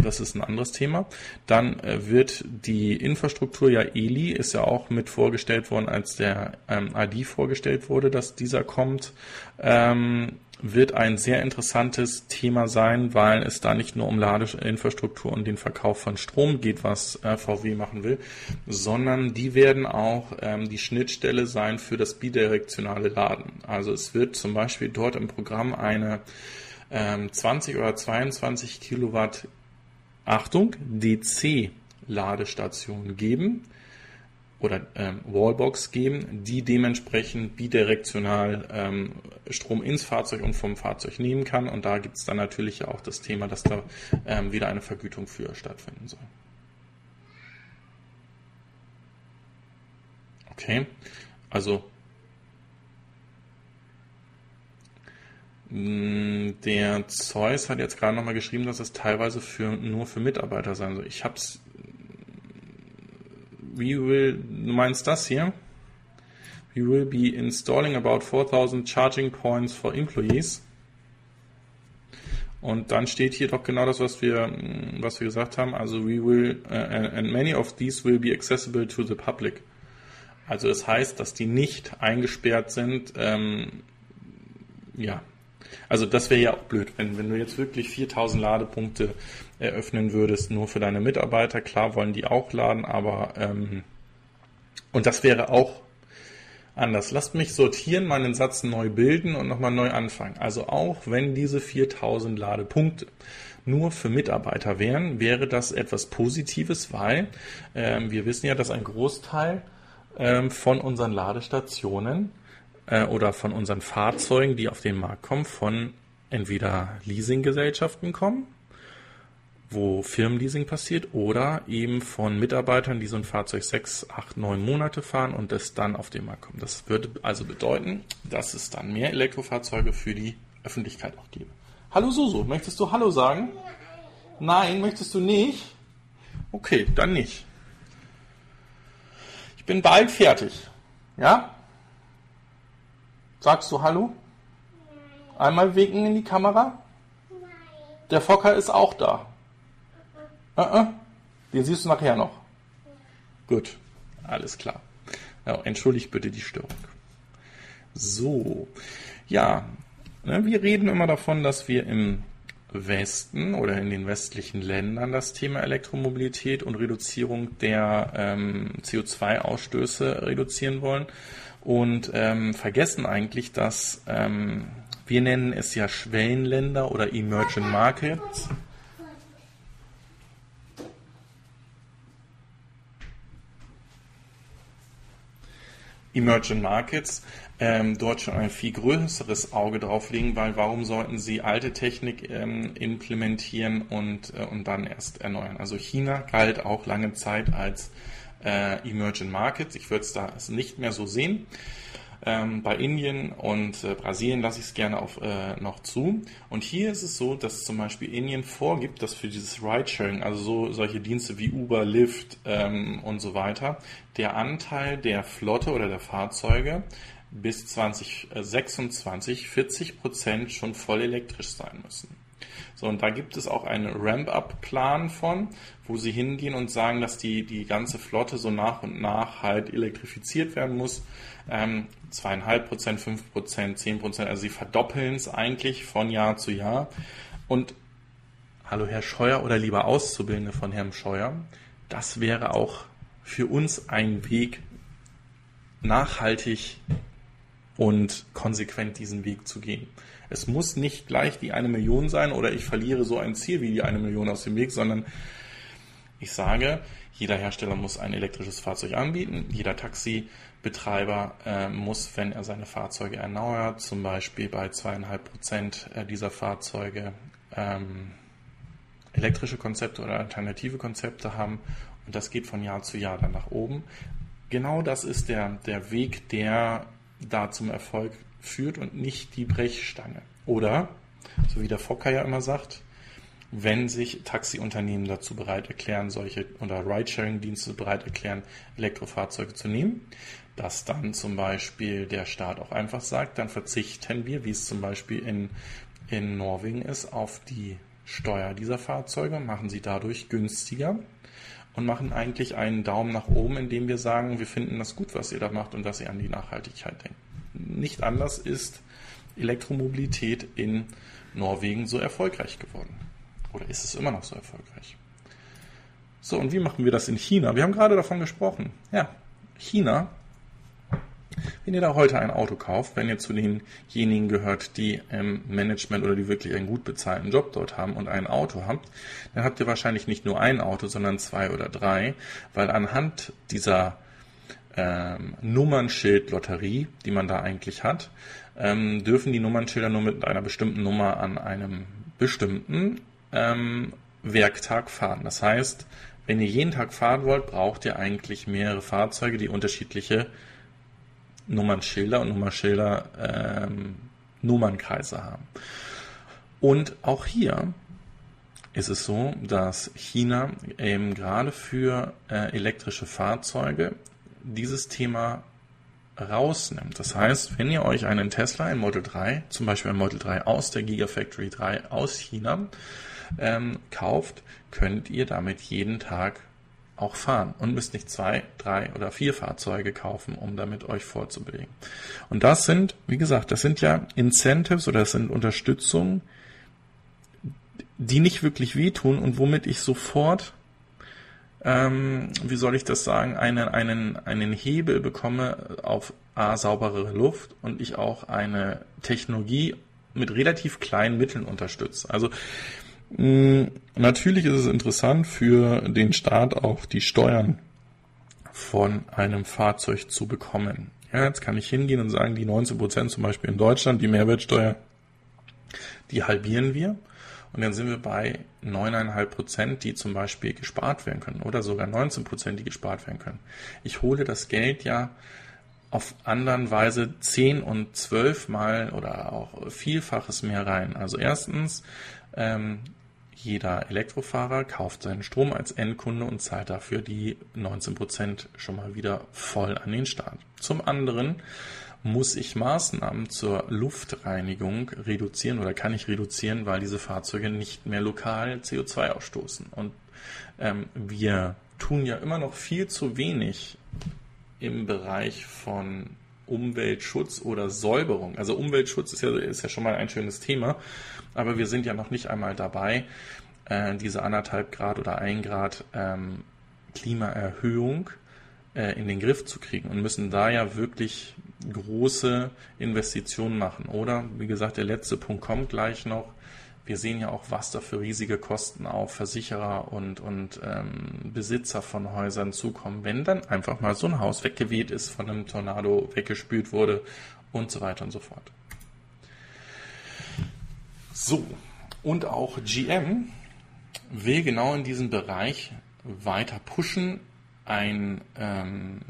[SPEAKER 1] das ist ein anderes Thema. Dann äh, wird die Infrastruktur ja ELI, ist ja auch mit vorgestellt worden, als der ähm, ID vorgestellt wurde, dass dieser kommt, ähm, wird ein sehr interessantes Thema sein, weil es da nicht nur um Ladeinfrastruktur und den Verkauf von Strom geht, was äh, VW machen will, sondern die werden auch ähm, die Schnittstelle sein für das bidirektionale Laden. Also es wird zum Beispiel dort im Programm eine ähm, 20 oder 22 Kilowatt, Achtung, DC Ladestation geben oder ähm, Wallbox geben, die dementsprechend bidirektional ähm, Strom ins Fahrzeug und vom Fahrzeug nehmen kann. Und da gibt es dann natürlich auch das Thema, dass da ähm, wieder eine Vergütung für stattfinden soll. Okay, also der Zeus hat jetzt gerade nochmal geschrieben, dass es teilweise für, nur für Mitarbeiter sein soll. Ich habe es we will, du meinst das hier? We will be installing about 4000 charging points for employees. Und dann steht hier doch genau das, was wir, was wir gesagt haben. Also we will, uh, and many of these will be accessible to the public. Also es heißt, dass die nicht eingesperrt sind. Ähm, ja, also das wäre ja auch blöd, wenn, wenn du jetzt wirklich 4000 Ladepunkte eröffnen würdest, nur für deine Mitarbeiter. Klar wollen die auch laden, aber ähm, und das wäre auch anders. Lasst mich sortieren, meinen Satz neu bilden und nochmal neu anfangen. Also auch wenn diese 4000 Ladepunkte nur für Mitarbeiter wären, wäre das etwas Positives, weil ähm, wir wissen ja, dass ein Großteil ähm, von unseren Ladestationen äh, oder von unseren Fahrzeugen, die auf den Markt kommen, von entweder Leasinggesellschaften kommen, wo Firmenleasing passiert, oder eben von Mitarbeitern, die so ein Fahrzeug sechs, acht, neun Monate fahren und das dann auf den Markt kommt. Das würde also bedeuten, dass es dann mehr Elektrofahrzeuge für die Öffentlichkeit auch gäbe. Hallo Susu, möchtest du Hallo sagen? Nein, möchtest du nicht? Okay, dann nicht. Ich bin bald fertig. Ja? Sagst du Hallo? Einmal winken in die Kamera? Der Fokker ist auch da. Uh -uh. Den siehst du nachher noch. Gut, alles klar. Ja, entschuldigt bitte die Störung. So, ja, ne, wir reden immer davon, dass wir im Westen oder in den westlichen Ländern das Thema Elektromobilität und Reduzierung der ähm, CO2-Ausstöße reduzieren wollen und ähm, vergessen eigentlich, dass ähm, wir nennen es ja Schwellenländer oder Emerging Markets. Emerging Markets ähm, dort schon ein viel größeres Auge drauf legen, weil warum sollten sie alte Technik ähm, implementieren und, äh, und dann erst erneuern? Also China galt auch lange Zeit als äh, Emerging Markets. Ich würde es da nicht mehr so sehen. Ähm, bei Indien und äh, Brasilien lasse ich es gerne auf, äh, noch zu. Und hier ist es so, dass zum Beispiel Indien vorgibt, dass für dieses Ridesharing, also so solche Dienste wie Uber, Lyft ähm, und so weiter, der Anteil der Flotte oder der Fahrzeuge bis 2026 40 Prozent schon voll elektrisch sein müssen. So, und da gibt es auch einen Ramp-up-Plan von, wo sie hingehen und sagen, dass die, die ganze Flotte so nach und nach halt elektrifiziert werden muss. Ähm, zweieinhalb Prozent, fünf Prozent, zehn Prozent, also sie verdoppeln es eigentlich von Jahr zu Jahr. Und hallo Herr Scheuer oder lieber Auszubildende von Herrn Scheuer, das wäre auch für uns ein Weg, nachhaltig und konsequent diesen Weg zu gehen. Es muss nicht gleich die eine Million sein oder ich verliere so ein Ziel wie die eine Million aus dem Weg, sondern ich sage, jeder Hersteller muss ein elektrisches Fahrzeug anbieten, jeder Taxibetreiber äh, muss, wenn er seine Fahrzeuge erneuert, zum Beispiel bei zweieinhalb Prozent äh, dieser Fahrzeuge ähm, elektrische Konzepte oder alternative Konzepte haben und das geht von Jahr zu Jahr dann nach oben. Genau das ist der, der Weg, der da zum Erfolg führt und nicht die Brechstange. Oder, so wie der Fokker ja immer sagt, wenn sich Taxiunternehmen dazu bereit erklären, solche oder Ridesharing-Dienste bereit erklären, Elektrofahrzeuge zu nehmen, dass dann zum Beispiel der Staat auch einfach sagt, dann verzichten wir, wie es zum Beispiel in, in Norwegen ist, auf die Steuer dieser Fahrzeuge, machen sie dadurch günstiger und machen eigentlich einen Daumen nach oben, indem wir sagen, wir finden das gut, was ihr da macht und dass ihr an die Nachhaltigkeit denkt nicht anders ist, Elektromobilität in Norwegen so erfolgreich geworden? Oder ist es immer noch so erfolgreich? So, und wie machen wir das in China? Wir haben gerade davon gesprochen. Ja, China, wenn ihr da heute ein Auto kauft, wenn ihr zu denjenigen gehört, die im Management oder die wirklich einen gut bezahlten Job dort haben und ein Auto habt, dann habt ihr wahrscheinlich nicht nur ein Auto, sondern zwei oder drei, weil anhand dieser ähm, Nummernschildlotterie, die man da eigentlich hat, ähm, dürfen die Nummernschilder nur mit einer bestimmten Nummer an einem bestimmten ähm, Werktag fahren. Das heißt, wenn ihr jeden Tag fahren wollt, braucht ihr eigentlich mehrere Fahrzeuge, die unterschiedliche Nummernschilder und Nummernschilder ähm, Nummernkreise haben. Und auch hier ist es so, dass China eben gerade für äh, elektrische Fahrzeuge dieses Thema rausnimmt. Das heißt, wenn ihr euch einen Tesla, ein Model 3, zum Beispiel ein Model 3 aus der Gigafactory 3 aus China ähm, kauft, könnt ihr damit jeden Tag auch fahren und müsst nicht zwei, drei oder vier Fahrzeuge kaufen, um damit euch vorzubewegen. Und das sind, wie gesagt, das sind ja Incentives oder das sind Unterstützungen, die nicht wirklich wehtun und womit ich sofort ähm, wie soll ich das sagen, einen, einen, einen Hebel bekomme auf A, sauberere Luft und ich auch eine Technologie mit relativ kleinen Mitteln unterstütze. Also natürlich ist es interessant für den Staat auch die Steuern von einem Fahrzeug zu bekommen. Ja, jetzt kann ich hingehen und sagen, die 19 Prozent zum Beispiel in Deutschland, die Mehrwertsteuer, die halbieren wir. Und dann sind wir bei 9,5 Prozent, die zum Beispiel gespart werden können oder sogar 19 Prozent, die gespart werden können. Ich hole das Geld ja auf anderen Weise 10 und 12 Mal oder auch Vielfaches mehr rein. Also erstens, ähm, jeder Elektrofahrer kauft seinen Strom als Endkunde und zahlt dafür die 19 Prozent schon mal wieder voll an den Staat. Zum anderen muss ich Maßnahmen zur Luftreinigung reduzieren oder kann ich reduzieren, weil diese Fahrzeuge nicht mehr lokal CO2 ausstoßen. Und ähm, wir tun ja immer noch viel zu wenig im Bereich von Umweltschutz oder Säuberung. Also Umweltschutz ist ja, ist ja schon mal ein schönes Thema, aber wir sind ja noch nicht einmal dabei, äh, diese anderthalb Grad oder ein Grad ähm, Klimaerhöhung äh, in den Griff zu kriegen und müssen da ja wirklich große Investitionen machen. Oder, wie gesagt, der letzte Punkt kommt gleich noch. Wir sehen ja auch, was da für riesige Kosten auf Versicherer und, und ähm, Besitzer von Häusern zukommen, wenn dann einfach mal so ein Haus weggeweht ist, von einem Tornado weggespült wurde und so weiter und so fort. So, und auch GM will genau in diesem Bereich weiter pushen, ein ähm,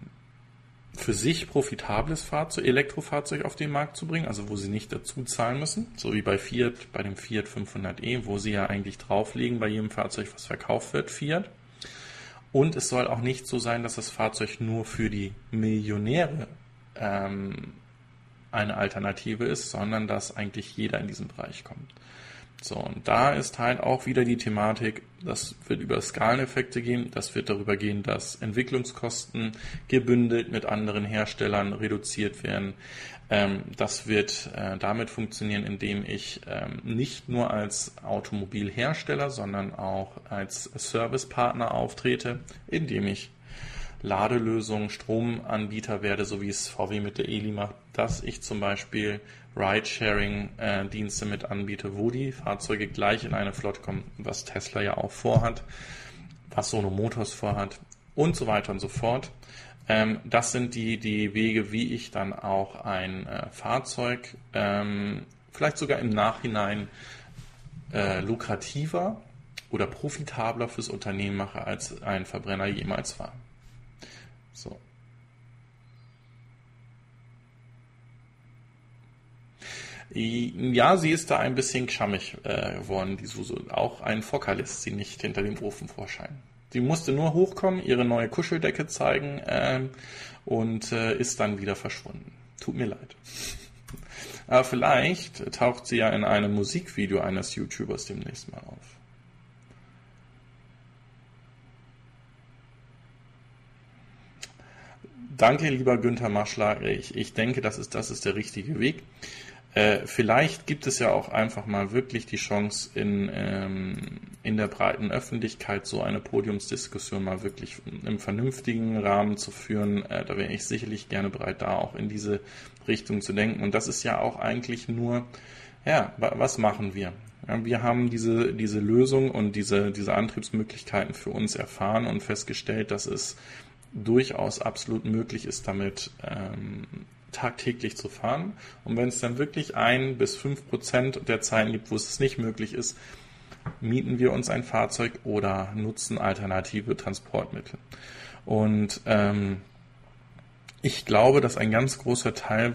[SPEAKER 1] für sich profitables Fahrzeug, Elektrofahrzeug auf den Markt zu bringen, also wo sie nicht dazu zahlen müssen, so wie bei Fiat, bei dem Fiat 500e, wo sie ja eigentlich drauflegen bei jedem Fahrzeug, was verkauft wird, Fiat. Und es soll auch nicht so sein, dass das Fahrzeug nur für die Millionäre ähm, eine Alternative ist, sondern dass eigentlich jeder in diesen Bereich kommt. So, und da ist halt auch wieder die Thematik, das wird über Skaleneffekte gehen, das wird darüber gehen, dass Entwicklungskosten gebündelt mit anderen Herstellern reduziert werden. Ähm, das wird äh, damit funktionieren, indem ich ähm, nicht nur als Automobilhersteller, sondern auch als Servicepartner auftrete, indem ich Ladelösungen, Stromanbieter werde, so wie es VW mit der Eli macht, dass ich zum Beispiel Ride-Sharing-Dienste mit anbiete, wo die Fahrzeuge gleich in eine Flotte kommen, was Tesla ja auch vorhat, was Sono Motors vorhat und so weiter und so fort. Ähm, das sind die, die Wege, wie ich dann auch ein äh, Fahrzeug ähm, vielleicht sogar im Nachhinein äh, lukrativer oder profitabler fürs Unternehmen mache, als ein Verbrenner jemals war. So. Ja, sie ist da ein bisschen schammig äh, geworden, die Susu. Auch ein Fokker lässt sie nicht hinter dem Ofen vorscheinen. Sie musste nur hochkommen, ihre neue Kuscheldecke zeigen äh, und äh, ist dann wieder verschwunden. Tut mir leid. [LAUGHS] Aber vielleicht taucht sie ja in einem Musikvideo eines YouTubers demnächst mal auf. Danke, lieber Günther Maschler. Ich, ich denke, das ist, das ist der richtige Weg. Äh, vielleicht gibt es ja auch einfach mal wirklich die Chance, in, ähm, in der breiten Öffentlichkeit so eine Podiumsdiskussion mal wirklich im vernünftigen Rahmen zu führen. Äh, da wäre ich sicherlich gerne bereit, da auch in diese Richtung zu denken. Und das ist ja auch eigentlich nur, ja, was machen wir? Ja, wir haben diese, diese Lösung und diese, diese Antriebsmöglichkeiten für uns erfahren und festgestellt, dass es durchaus absolut möglich ist, damit ähm, tagtäglich zu fahren. Und wenn es dann wirklich ein bis fünf Prozent der Zeiten gibt, wo es nicht möglich ist, mieten wir uns ein Fahrzeug oder nutzen alternative Transportmittel. Und ähm, ich glaube, dass ein ganz großer Teil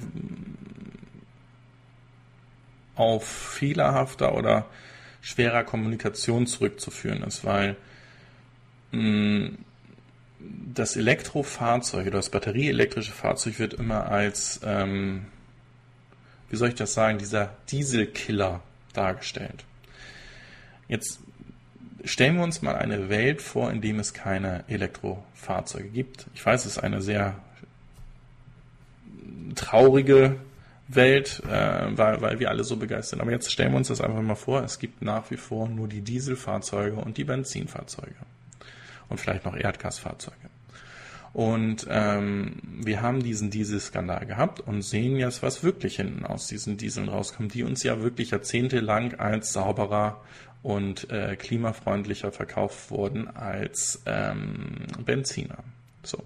[SPEAKER 1] auf fehlerhafter oder schwerer Kommunikation zurückzuführen ist, weil mh, das Elektrofahrzeug oder das batterieelektrische Fahrzeug wird immer als, ähm, wie soll ich das sagen, dieser Dieselkiller dargestellt. Jetzt stellen wir uns mal eine Welt vor, in dem es keine Elektrofahrzeuge gibt. Ich weiß, es ist eine sehr traurige Welt, äh, weil, weil wir alle so begeistert sind. Aber jetzt stellen wir uns das einfach mal vor, es gibt nach wie vor nur die Dieselfahrzeuge und die Benzinfahrzeuge und vielleicht noch Erdgasfahrzeuge. Und ähm, wir haben diesen Dieselskandal gehabt und sehen jetzt, was wirklich hinten aus diesen Dieseln rauskommt, die uns ja wirklich jahrzehntelang als sauberer und äh, klimafreundlicher verkauft wurden als ähm, Benziner. So.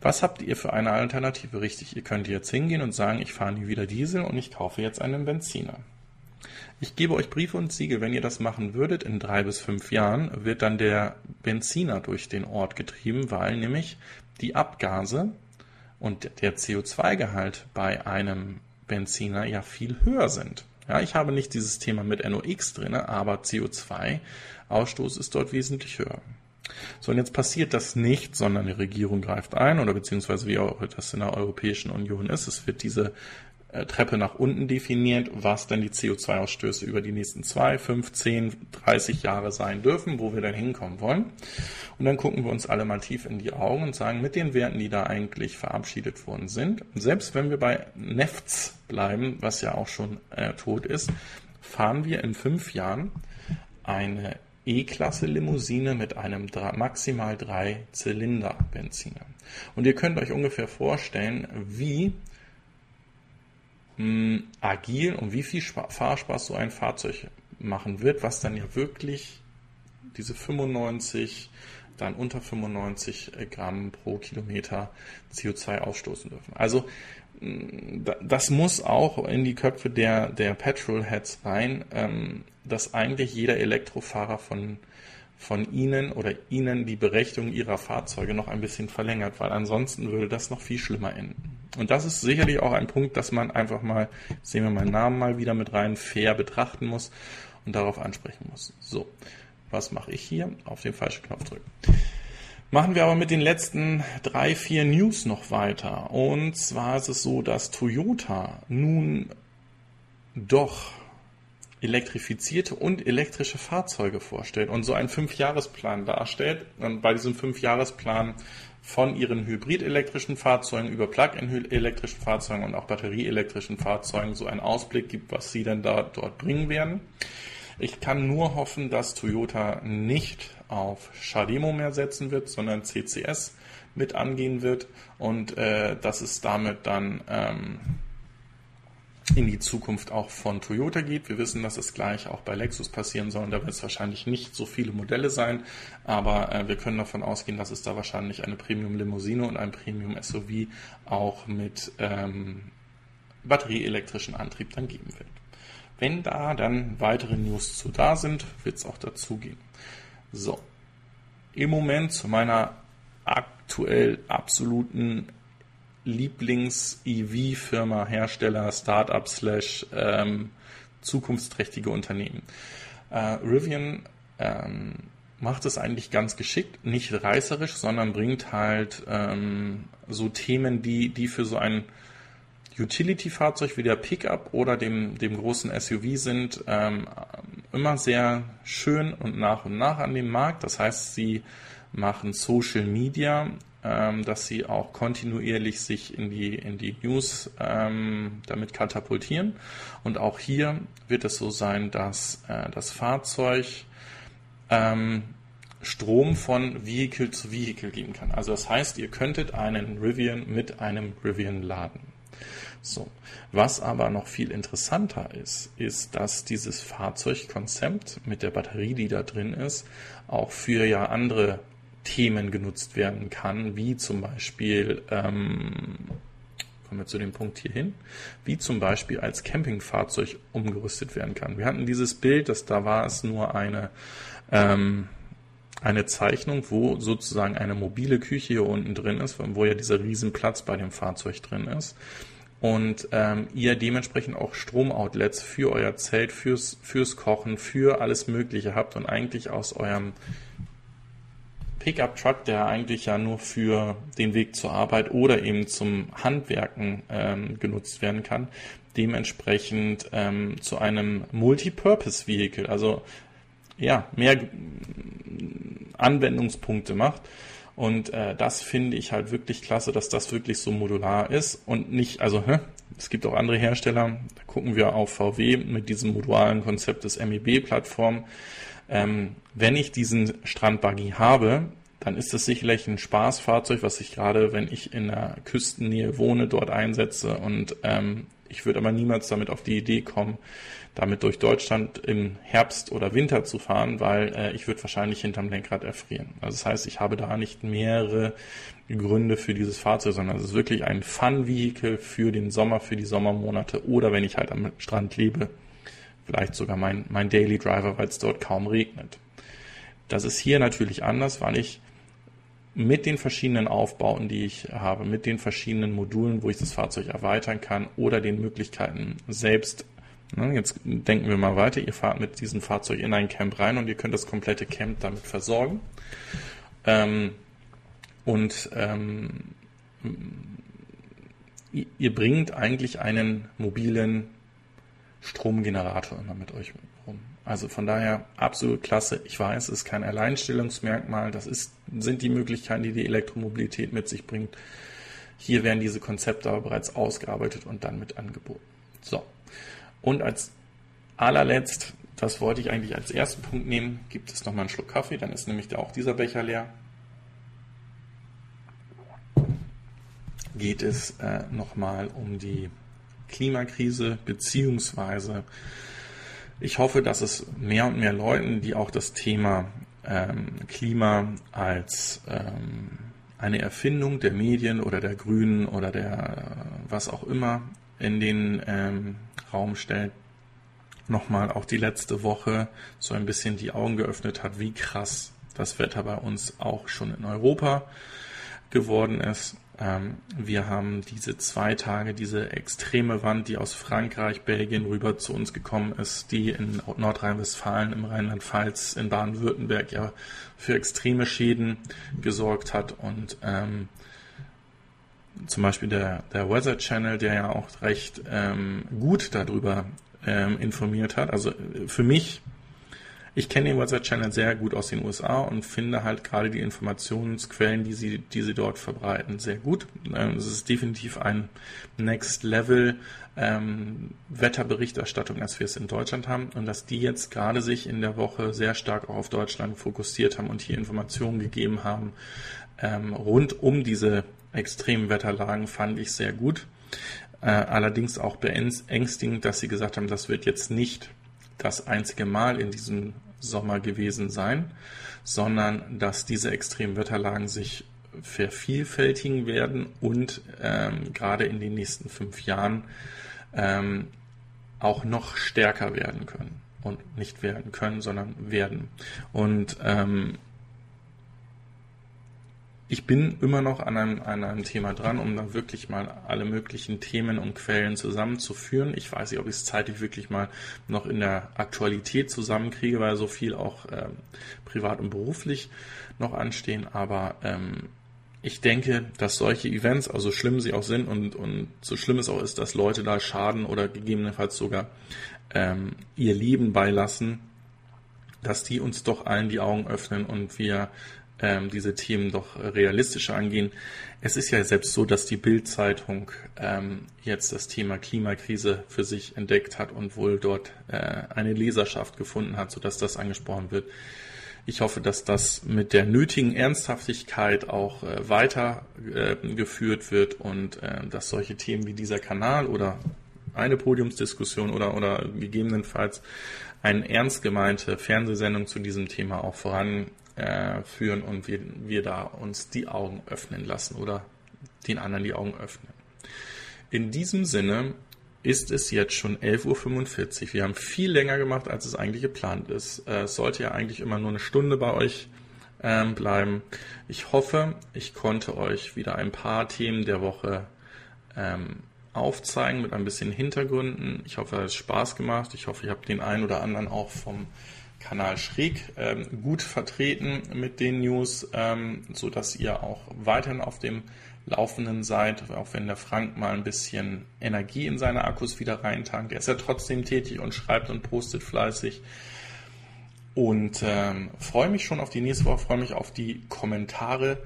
[SPEAKER 1] Was habt ihr für eine Alternative? Richtig, ihr könnt jetzt hingehen und sagen, ich fahre nie wieder Diesel und ich kaufe jetzt einen Benziner. Ich gebe euch Briefe und Siegel, wenn ihr das machen würdet, in drei bis fünf Jahren wird dann der Benziner durch den Ort getrieben, weil nämlich die Abgase und der CO2-Gehalt bei einem Benziner ja viel höher sind. Ja, ich habe nicht dieses Thema mit NOx drin, aber CO2-Ausstoß ist dort wesentlich höher. So, und jetzt passiert das nicht, sondern die Regierung greift ein oder beziehungsweise wie auch das in der Europäischen Union ist. Es wird diese Treppe nach unten definiert, was dann die CO2-Ausstöße über die nächsten zwei, fünf, zehn, 30 Jahre sein dürfen, wo wir dann hinkommen wollen. Und dann gucken wir uns alle mal tief in die Augen und sagen, mit den Werten, die da eigentlich verabschiedet worden sind, selbst wenn wir bei Nefts bleiben, was ja auch schon äh, tot ist, fahren wir in fünf Jahren eine E-Klasse Limousine mit einem maximal drei Zylinder Benziner. Und ihr könnt euch ungefähr vorstellen, wie mh, agil und wie viel Fahrspaß so ein Fahrzeug machen wird, was dann ja wirklich diese 95, dann unter 95 Gramm pro Kilometer CO2 ausstoßen dürfen. Also das muss auch in die Köpfe der, der Petrolheads rein, ähm, dass eigentlich jeder Elektrofahrer von, von Ihnen oder Ihnen die Berechtigung Ihrer Fahrzeuge noch ein bisschen verlängert, weil ansonsten würde das noch viel schlimmer enden. Und das ist sicherlich auch ein Punkt, dass man einfach mal, sehen wir meinen Namen mal wieder mit rein, fair betrachten muss und darauf ansprechen muss. So, was mache ich hier? Auf den falschen Knopf drücken. Machen wir aber mit den letzten drei, vier News noch weiter. Und zwar ist es so, dass Toyota nun doch elektrifizierte und elektrische Fahrzeuge vorstellt und so einen Fünfjahresplan darstellt. Und bei diesem Fünfjahresplan von ihren hybridelektrischen Fahrzeugen über Plug-in-elektrischen Fahrzeugen und auch batterieelektrischen Fahrzeugen so einen Ausblick gibt, was sie denn da dort bringen werden. Ich kann nur hoffen, dass Toyota nicht auf Shademo mehr setzen wird, sondern CCS mit angehen wird und äh, dass es damit dann ähm, in die Zukunft auch von Toyota geht. Wir wissen, dass es gleich auch bei Lexus passieren soll. Da wird es wahrscheinlich nicht so viele Modelle sein, aber äh, wir können davon ausgehen, dass es da wahrscheinlich eine Premium-Limousine und ein Premium-SUV auch mit ähm, batterieelektrischen Antrieb dann geben wird. Wenn da dann weitere News zu da sind, wird es auch dazu gehen. So, im Moment zu meiner aktuell absoluten Lieblings-EV-Firma, Hersteller, Startup slash ähm, zukunftsträchtige Unternehmen. Äh, Rivian ähm, macht es eigentlich ganz geschickt, nicht reißerisch, sondern bringt halt ähm, so Themen, die, die für so ein Utility-Fahrzeug wie der Pickup oder dem, dem großen SUV sind ähm, immer sehr schön und nach und nach an dem Markt. Das heißt, sie machen Social Media, ähm, dass sie auch kontinuierlich sich in die, in die News ähm, damit katapultieren. Und auch hier wird es so sein, dass äh, das Fahrzeug ähm, Strom von Vehicle zu Vehicle geben kann. Also das heißt, ihr könntet einen Rivian mit einem Rivian laden. So. Was aber noch viel interessanter ist, ist, dass dieses Fahrzeugkonzept mit der Batterie, die da drin ist, auch für ja andere Themen genutzt werden kann, wie zum Beispiel, ähm, kommen wir zu dem Punkt hier hin, wie zum Beispiel als Campingfahrzeug umgerüstet werden kann. Wir hatten dieses Bild, dass da war es nur eine, ähm, eine Zeichnung, wo sozusagen eine mobile Küche hier unten drin ist, wo ja dieser Riesenplatz bei dem Fahrzeug drin ist. Und ähm, ihr dementsprechend auch Stromoutlets für euer Zelt, fürs, fürs Kochen, für alles Mögliche habt und eigentlich aus eurem Pickup-Truck, der eigentlich ja nur für den Weg zur Arbeit oder eben zum Handwerken ähm, genutzt werden kann, dementsprechend ähm, zu einem Multipurpose-Vehicle, also ja, mehr Anwendungspunkte macht. Und äh, das finde ich halt wirklich klasse, dass das wirklich so modular ist und nicht, also hä, es gibt auch andere Hersteller, da gucken wir auf VW mit diesem modularen Konzept des MEB-Plattform. Ähm, wenn ich diesen Strandbuggy habe, dann ist es sicherlich ein Spaßfahrzeug, was ich gerade, wenn ich in der Küstennähe wohne, dort einsetze. Und ähm, ich würde aber niemals damit auf die Idee kommen, damit durch Deutschland im Herbst oder Winter zu fahren, weil äh, ich würde wahrscheinlich hinterm Lenkrad erfrieren. Also das heißt, ich habe da nicht mehrere Gründe für dieses Fahrzeug, sondern es ist wirklich ein Fun-Vehicle für den Sommer, für die Sommermonate oder wenn ich halt am Strand lebe, vielleicht sogar mein, mein Daily Driver, weil es dort kaum regnet. Das ist hier natürlich anders, weil ich mit den verschiedenen Aufbauten, die ich habe, mit den verschiedenen Modulen, wo ich das Fahrzeug erweitern kann oder den Möglichkeiten selbst. Ne, jetzt denken wir mal weiter. Ihr fahrt mit diesem Fahrzeug in ein Camp rein und ihr könnt das komplette Camp damit versorgen. Ähm, und ähm, ihr bringt eigentlich einen mobilen Stromgenerator immer mit euch rum. Also von daher absolut klasse. Ich weiß, es ist kein Alleinstellungsmerkmal. Das ist, sind die Möglichkeiten, die die Elektromobilität mit sich bringt. Hier werden diese Konzepte aber bereits ausgearbeitet und dann mit angeboten. So. Und als allerletzt, das wollte ich eigentlich als ersten Punkt nehmen, gibt es nochmal einen Schluck Kaffee, dann ist nämlich auch dieser Becher leer. Geht es äh, nochmal um die Klimakrise beziehungsweise ich hoffe, dass es mehr und mehr Leuten, die auch das Thema ähm, Klima als ähm, eine Erfindung der Medien oder der Grünen oder der was auch immer in den ähm, Raum stellt, nochmal auch die letzte Woche so ein bisschen die Augen geöffnet hat, wie krass das Wetter bei uns auch schon in Europa geworden ist. Ähm, wir haben diese zwei Tage, diese extreme Wand, die aus Frankreich, Belgien rüber zu uns gekommen ist, die in Nordrhein-Westfalen, im Rheinland-Pfalz, in Baden-Württemberg ja für extreme Schäden gesorgt hat und ähm, zum Beispiel der, der Weather Channel, der ja auch recht ähm, gut darüber ähm, informiert hat. Also für mich ich kenne den WhatsApp-Channel sehr gut aus den USA und finde halt gerade die Informationsquellen, die sie, die sie dort verbreiten, sehr gut. Ähm, es ist definitiv ein Next Level ähm, Wetterberichterstattung, als wir es in Deutschland haben und dass die jetzt gerade sich in der Woche sehr stark auch auf Deutschland fokussiert haben und hier Informationen gegeben haben ähm, rund um diese extremen Wetterlagen, fand ich sehr gut. Äh, allerdings auch beängstigend, dass sie gesagt haben, das wird jetzt nicht das einzige Mal in diesem Sommer gewesen sein, sondern dass diese extremen Wetterlagen sich vervielfältigen werden und ähm, gerade in den nächsten fünf Jahren ähm, auch noch stärker werden können. Und nicht werden können, sondern werden. Und ähm, ich bin immer noch an einem, an einem Thema dran, um dann wirklich mal alle möglichen Themen und Quellen zusammenzuführen. Ich weiß nicht, ob ich es zeitlich wirklich mal noch in der Aktualität zusammenkriege, weil so viel auch ähm, privat und beruflich noch anstehen. Aber ähm, ich denke, dass solche Events, also schlimm sie auch sind und, und so schlimm es auch ist, dass Leute da schaden oder gegebenenfalls sogar ähm, ihr Leben beilassen, dass die uns doch allen die Augen öffnen und wir ähm, diese Themen doch realistischer angehen. Es ist ja selbst so, dass die Bild-Zeitung ähm, jetzt das Thema Klimakrise für sich entdeckt hat und wohl dort äh, eine Leserschaft gefunden hat, sodass das angesprochen wird. Ich hoffe, dass das mit der nötigen Ernsthaftigkeit auch äh, weitergeführt äh, wird und äh, dass solche Themen wie dieser Kanal oder eine Podiumsdiskussion oder, oder gegebenenfalls eine ernst gemeinte Fernsehsendung zu diesem Thema auch voranführen und wir, wir da uns die Augen öffnen lassen oder den anderen die Augen öffnen. In diesem Sinne ist es jetzt schon 11.45 Uhr. Wir haben viel länger gemacht, als es eigentlich geplant ist. Äh, es sollte ja eigentlich immer nur eine Stunde bei euch ähm, bleiben. Ich hoffe, ich konnte euch wieder ein paar Themen der Woche ähm, aufzeigen mit ein bisschen Hintergründen. Ich hoffe, es hat Spaß gemacht. Ich hoffe, ihr habt den einen oder anderen auch vom Kanal Schräg ähm, gut vertreten mit den News, ähm, so dass ihr auch weiterhin auf dem Laufenden seid, auch wenn der Frank mal ein bisschen Energie in seine Akkus wieder reintankt. Er ist ja trotzdem tätig und schreibt und postet fleißig. Und ähm, freue mich schon auf die nächste Woche, freue mich auf die Kommentare,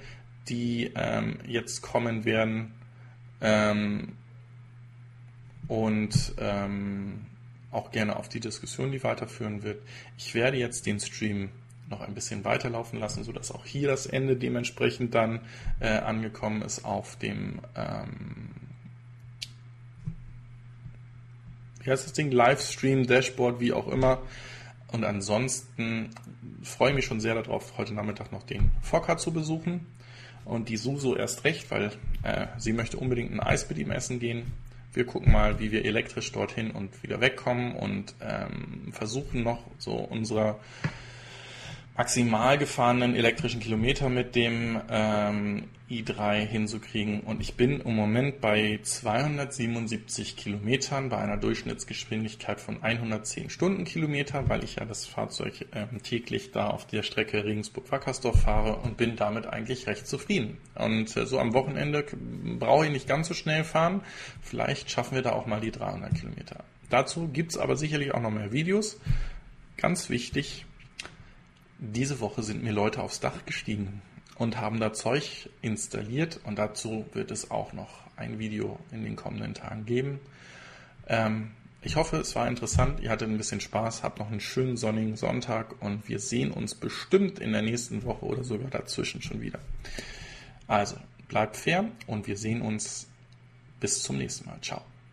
[SPEAKER 1] die ähm, jetzt kommen werden. Ähm, und ähm, auch gerne auf die Diskussion, die weiterführen wird. Ich werde jetzt den Stream noch ein bisschen weiterlaufen lassen, sodass auch hier das Ende dementsprechend dann äh, angekommen ist auf dem ähm, wie heißt das Ding? Livestream, Dashboard, wie auch immer. Und ansonsten freue ich mich schon sehr darauf, heute Nachmittag noch den Fokker zu besuchen. Und die Suso erst recht, weil äh, sie möchte unbedingt ein Eis mit ihm essen gehen. Wir gucken mal, wie wir elektrisch dorthin und wieder wegkommen und ähm, versuchen noch so unserer maximal gefahrenen elektrischen Kilometer mit dem ähm, i3 hinzukriegen. Und ich bin im Moment bei 277 Kilometern bei einer Durchschnittsgeschwindigkeit von 110 Stundenkilometer, weil ich ja das Fahrzeug ähm, täglich da auf der Strecke Regensburg-Wackersdorf fahre und bin damit eigentlich recht zufrieden. Und äh, so am Wochenende brauche ich nicht ganz so schnell fahren. Vielleicht schaffen wir da auch mal die 300 Kilometer. Dazu gibt's aber sicherlich auch noch mehr Videos. Ganz wichtig, diese Woche sind mir Leute aufs Dach gestiegen und haben da Zeug installiert und dazu wird es auch noch ein Video in den kommenden Tagen geben. Ähm, ich hoffe, es war interessant, ihr hattet ein bisschen Spaß, habt noch einen schönen sonnigen Sonntag und wir sehen uns bestimmt in der nächsten Woche oder sogar dazwischen schon wieder. Also, bleibt fair und wir sehen uns bis zum nächsten Mal. Ciao.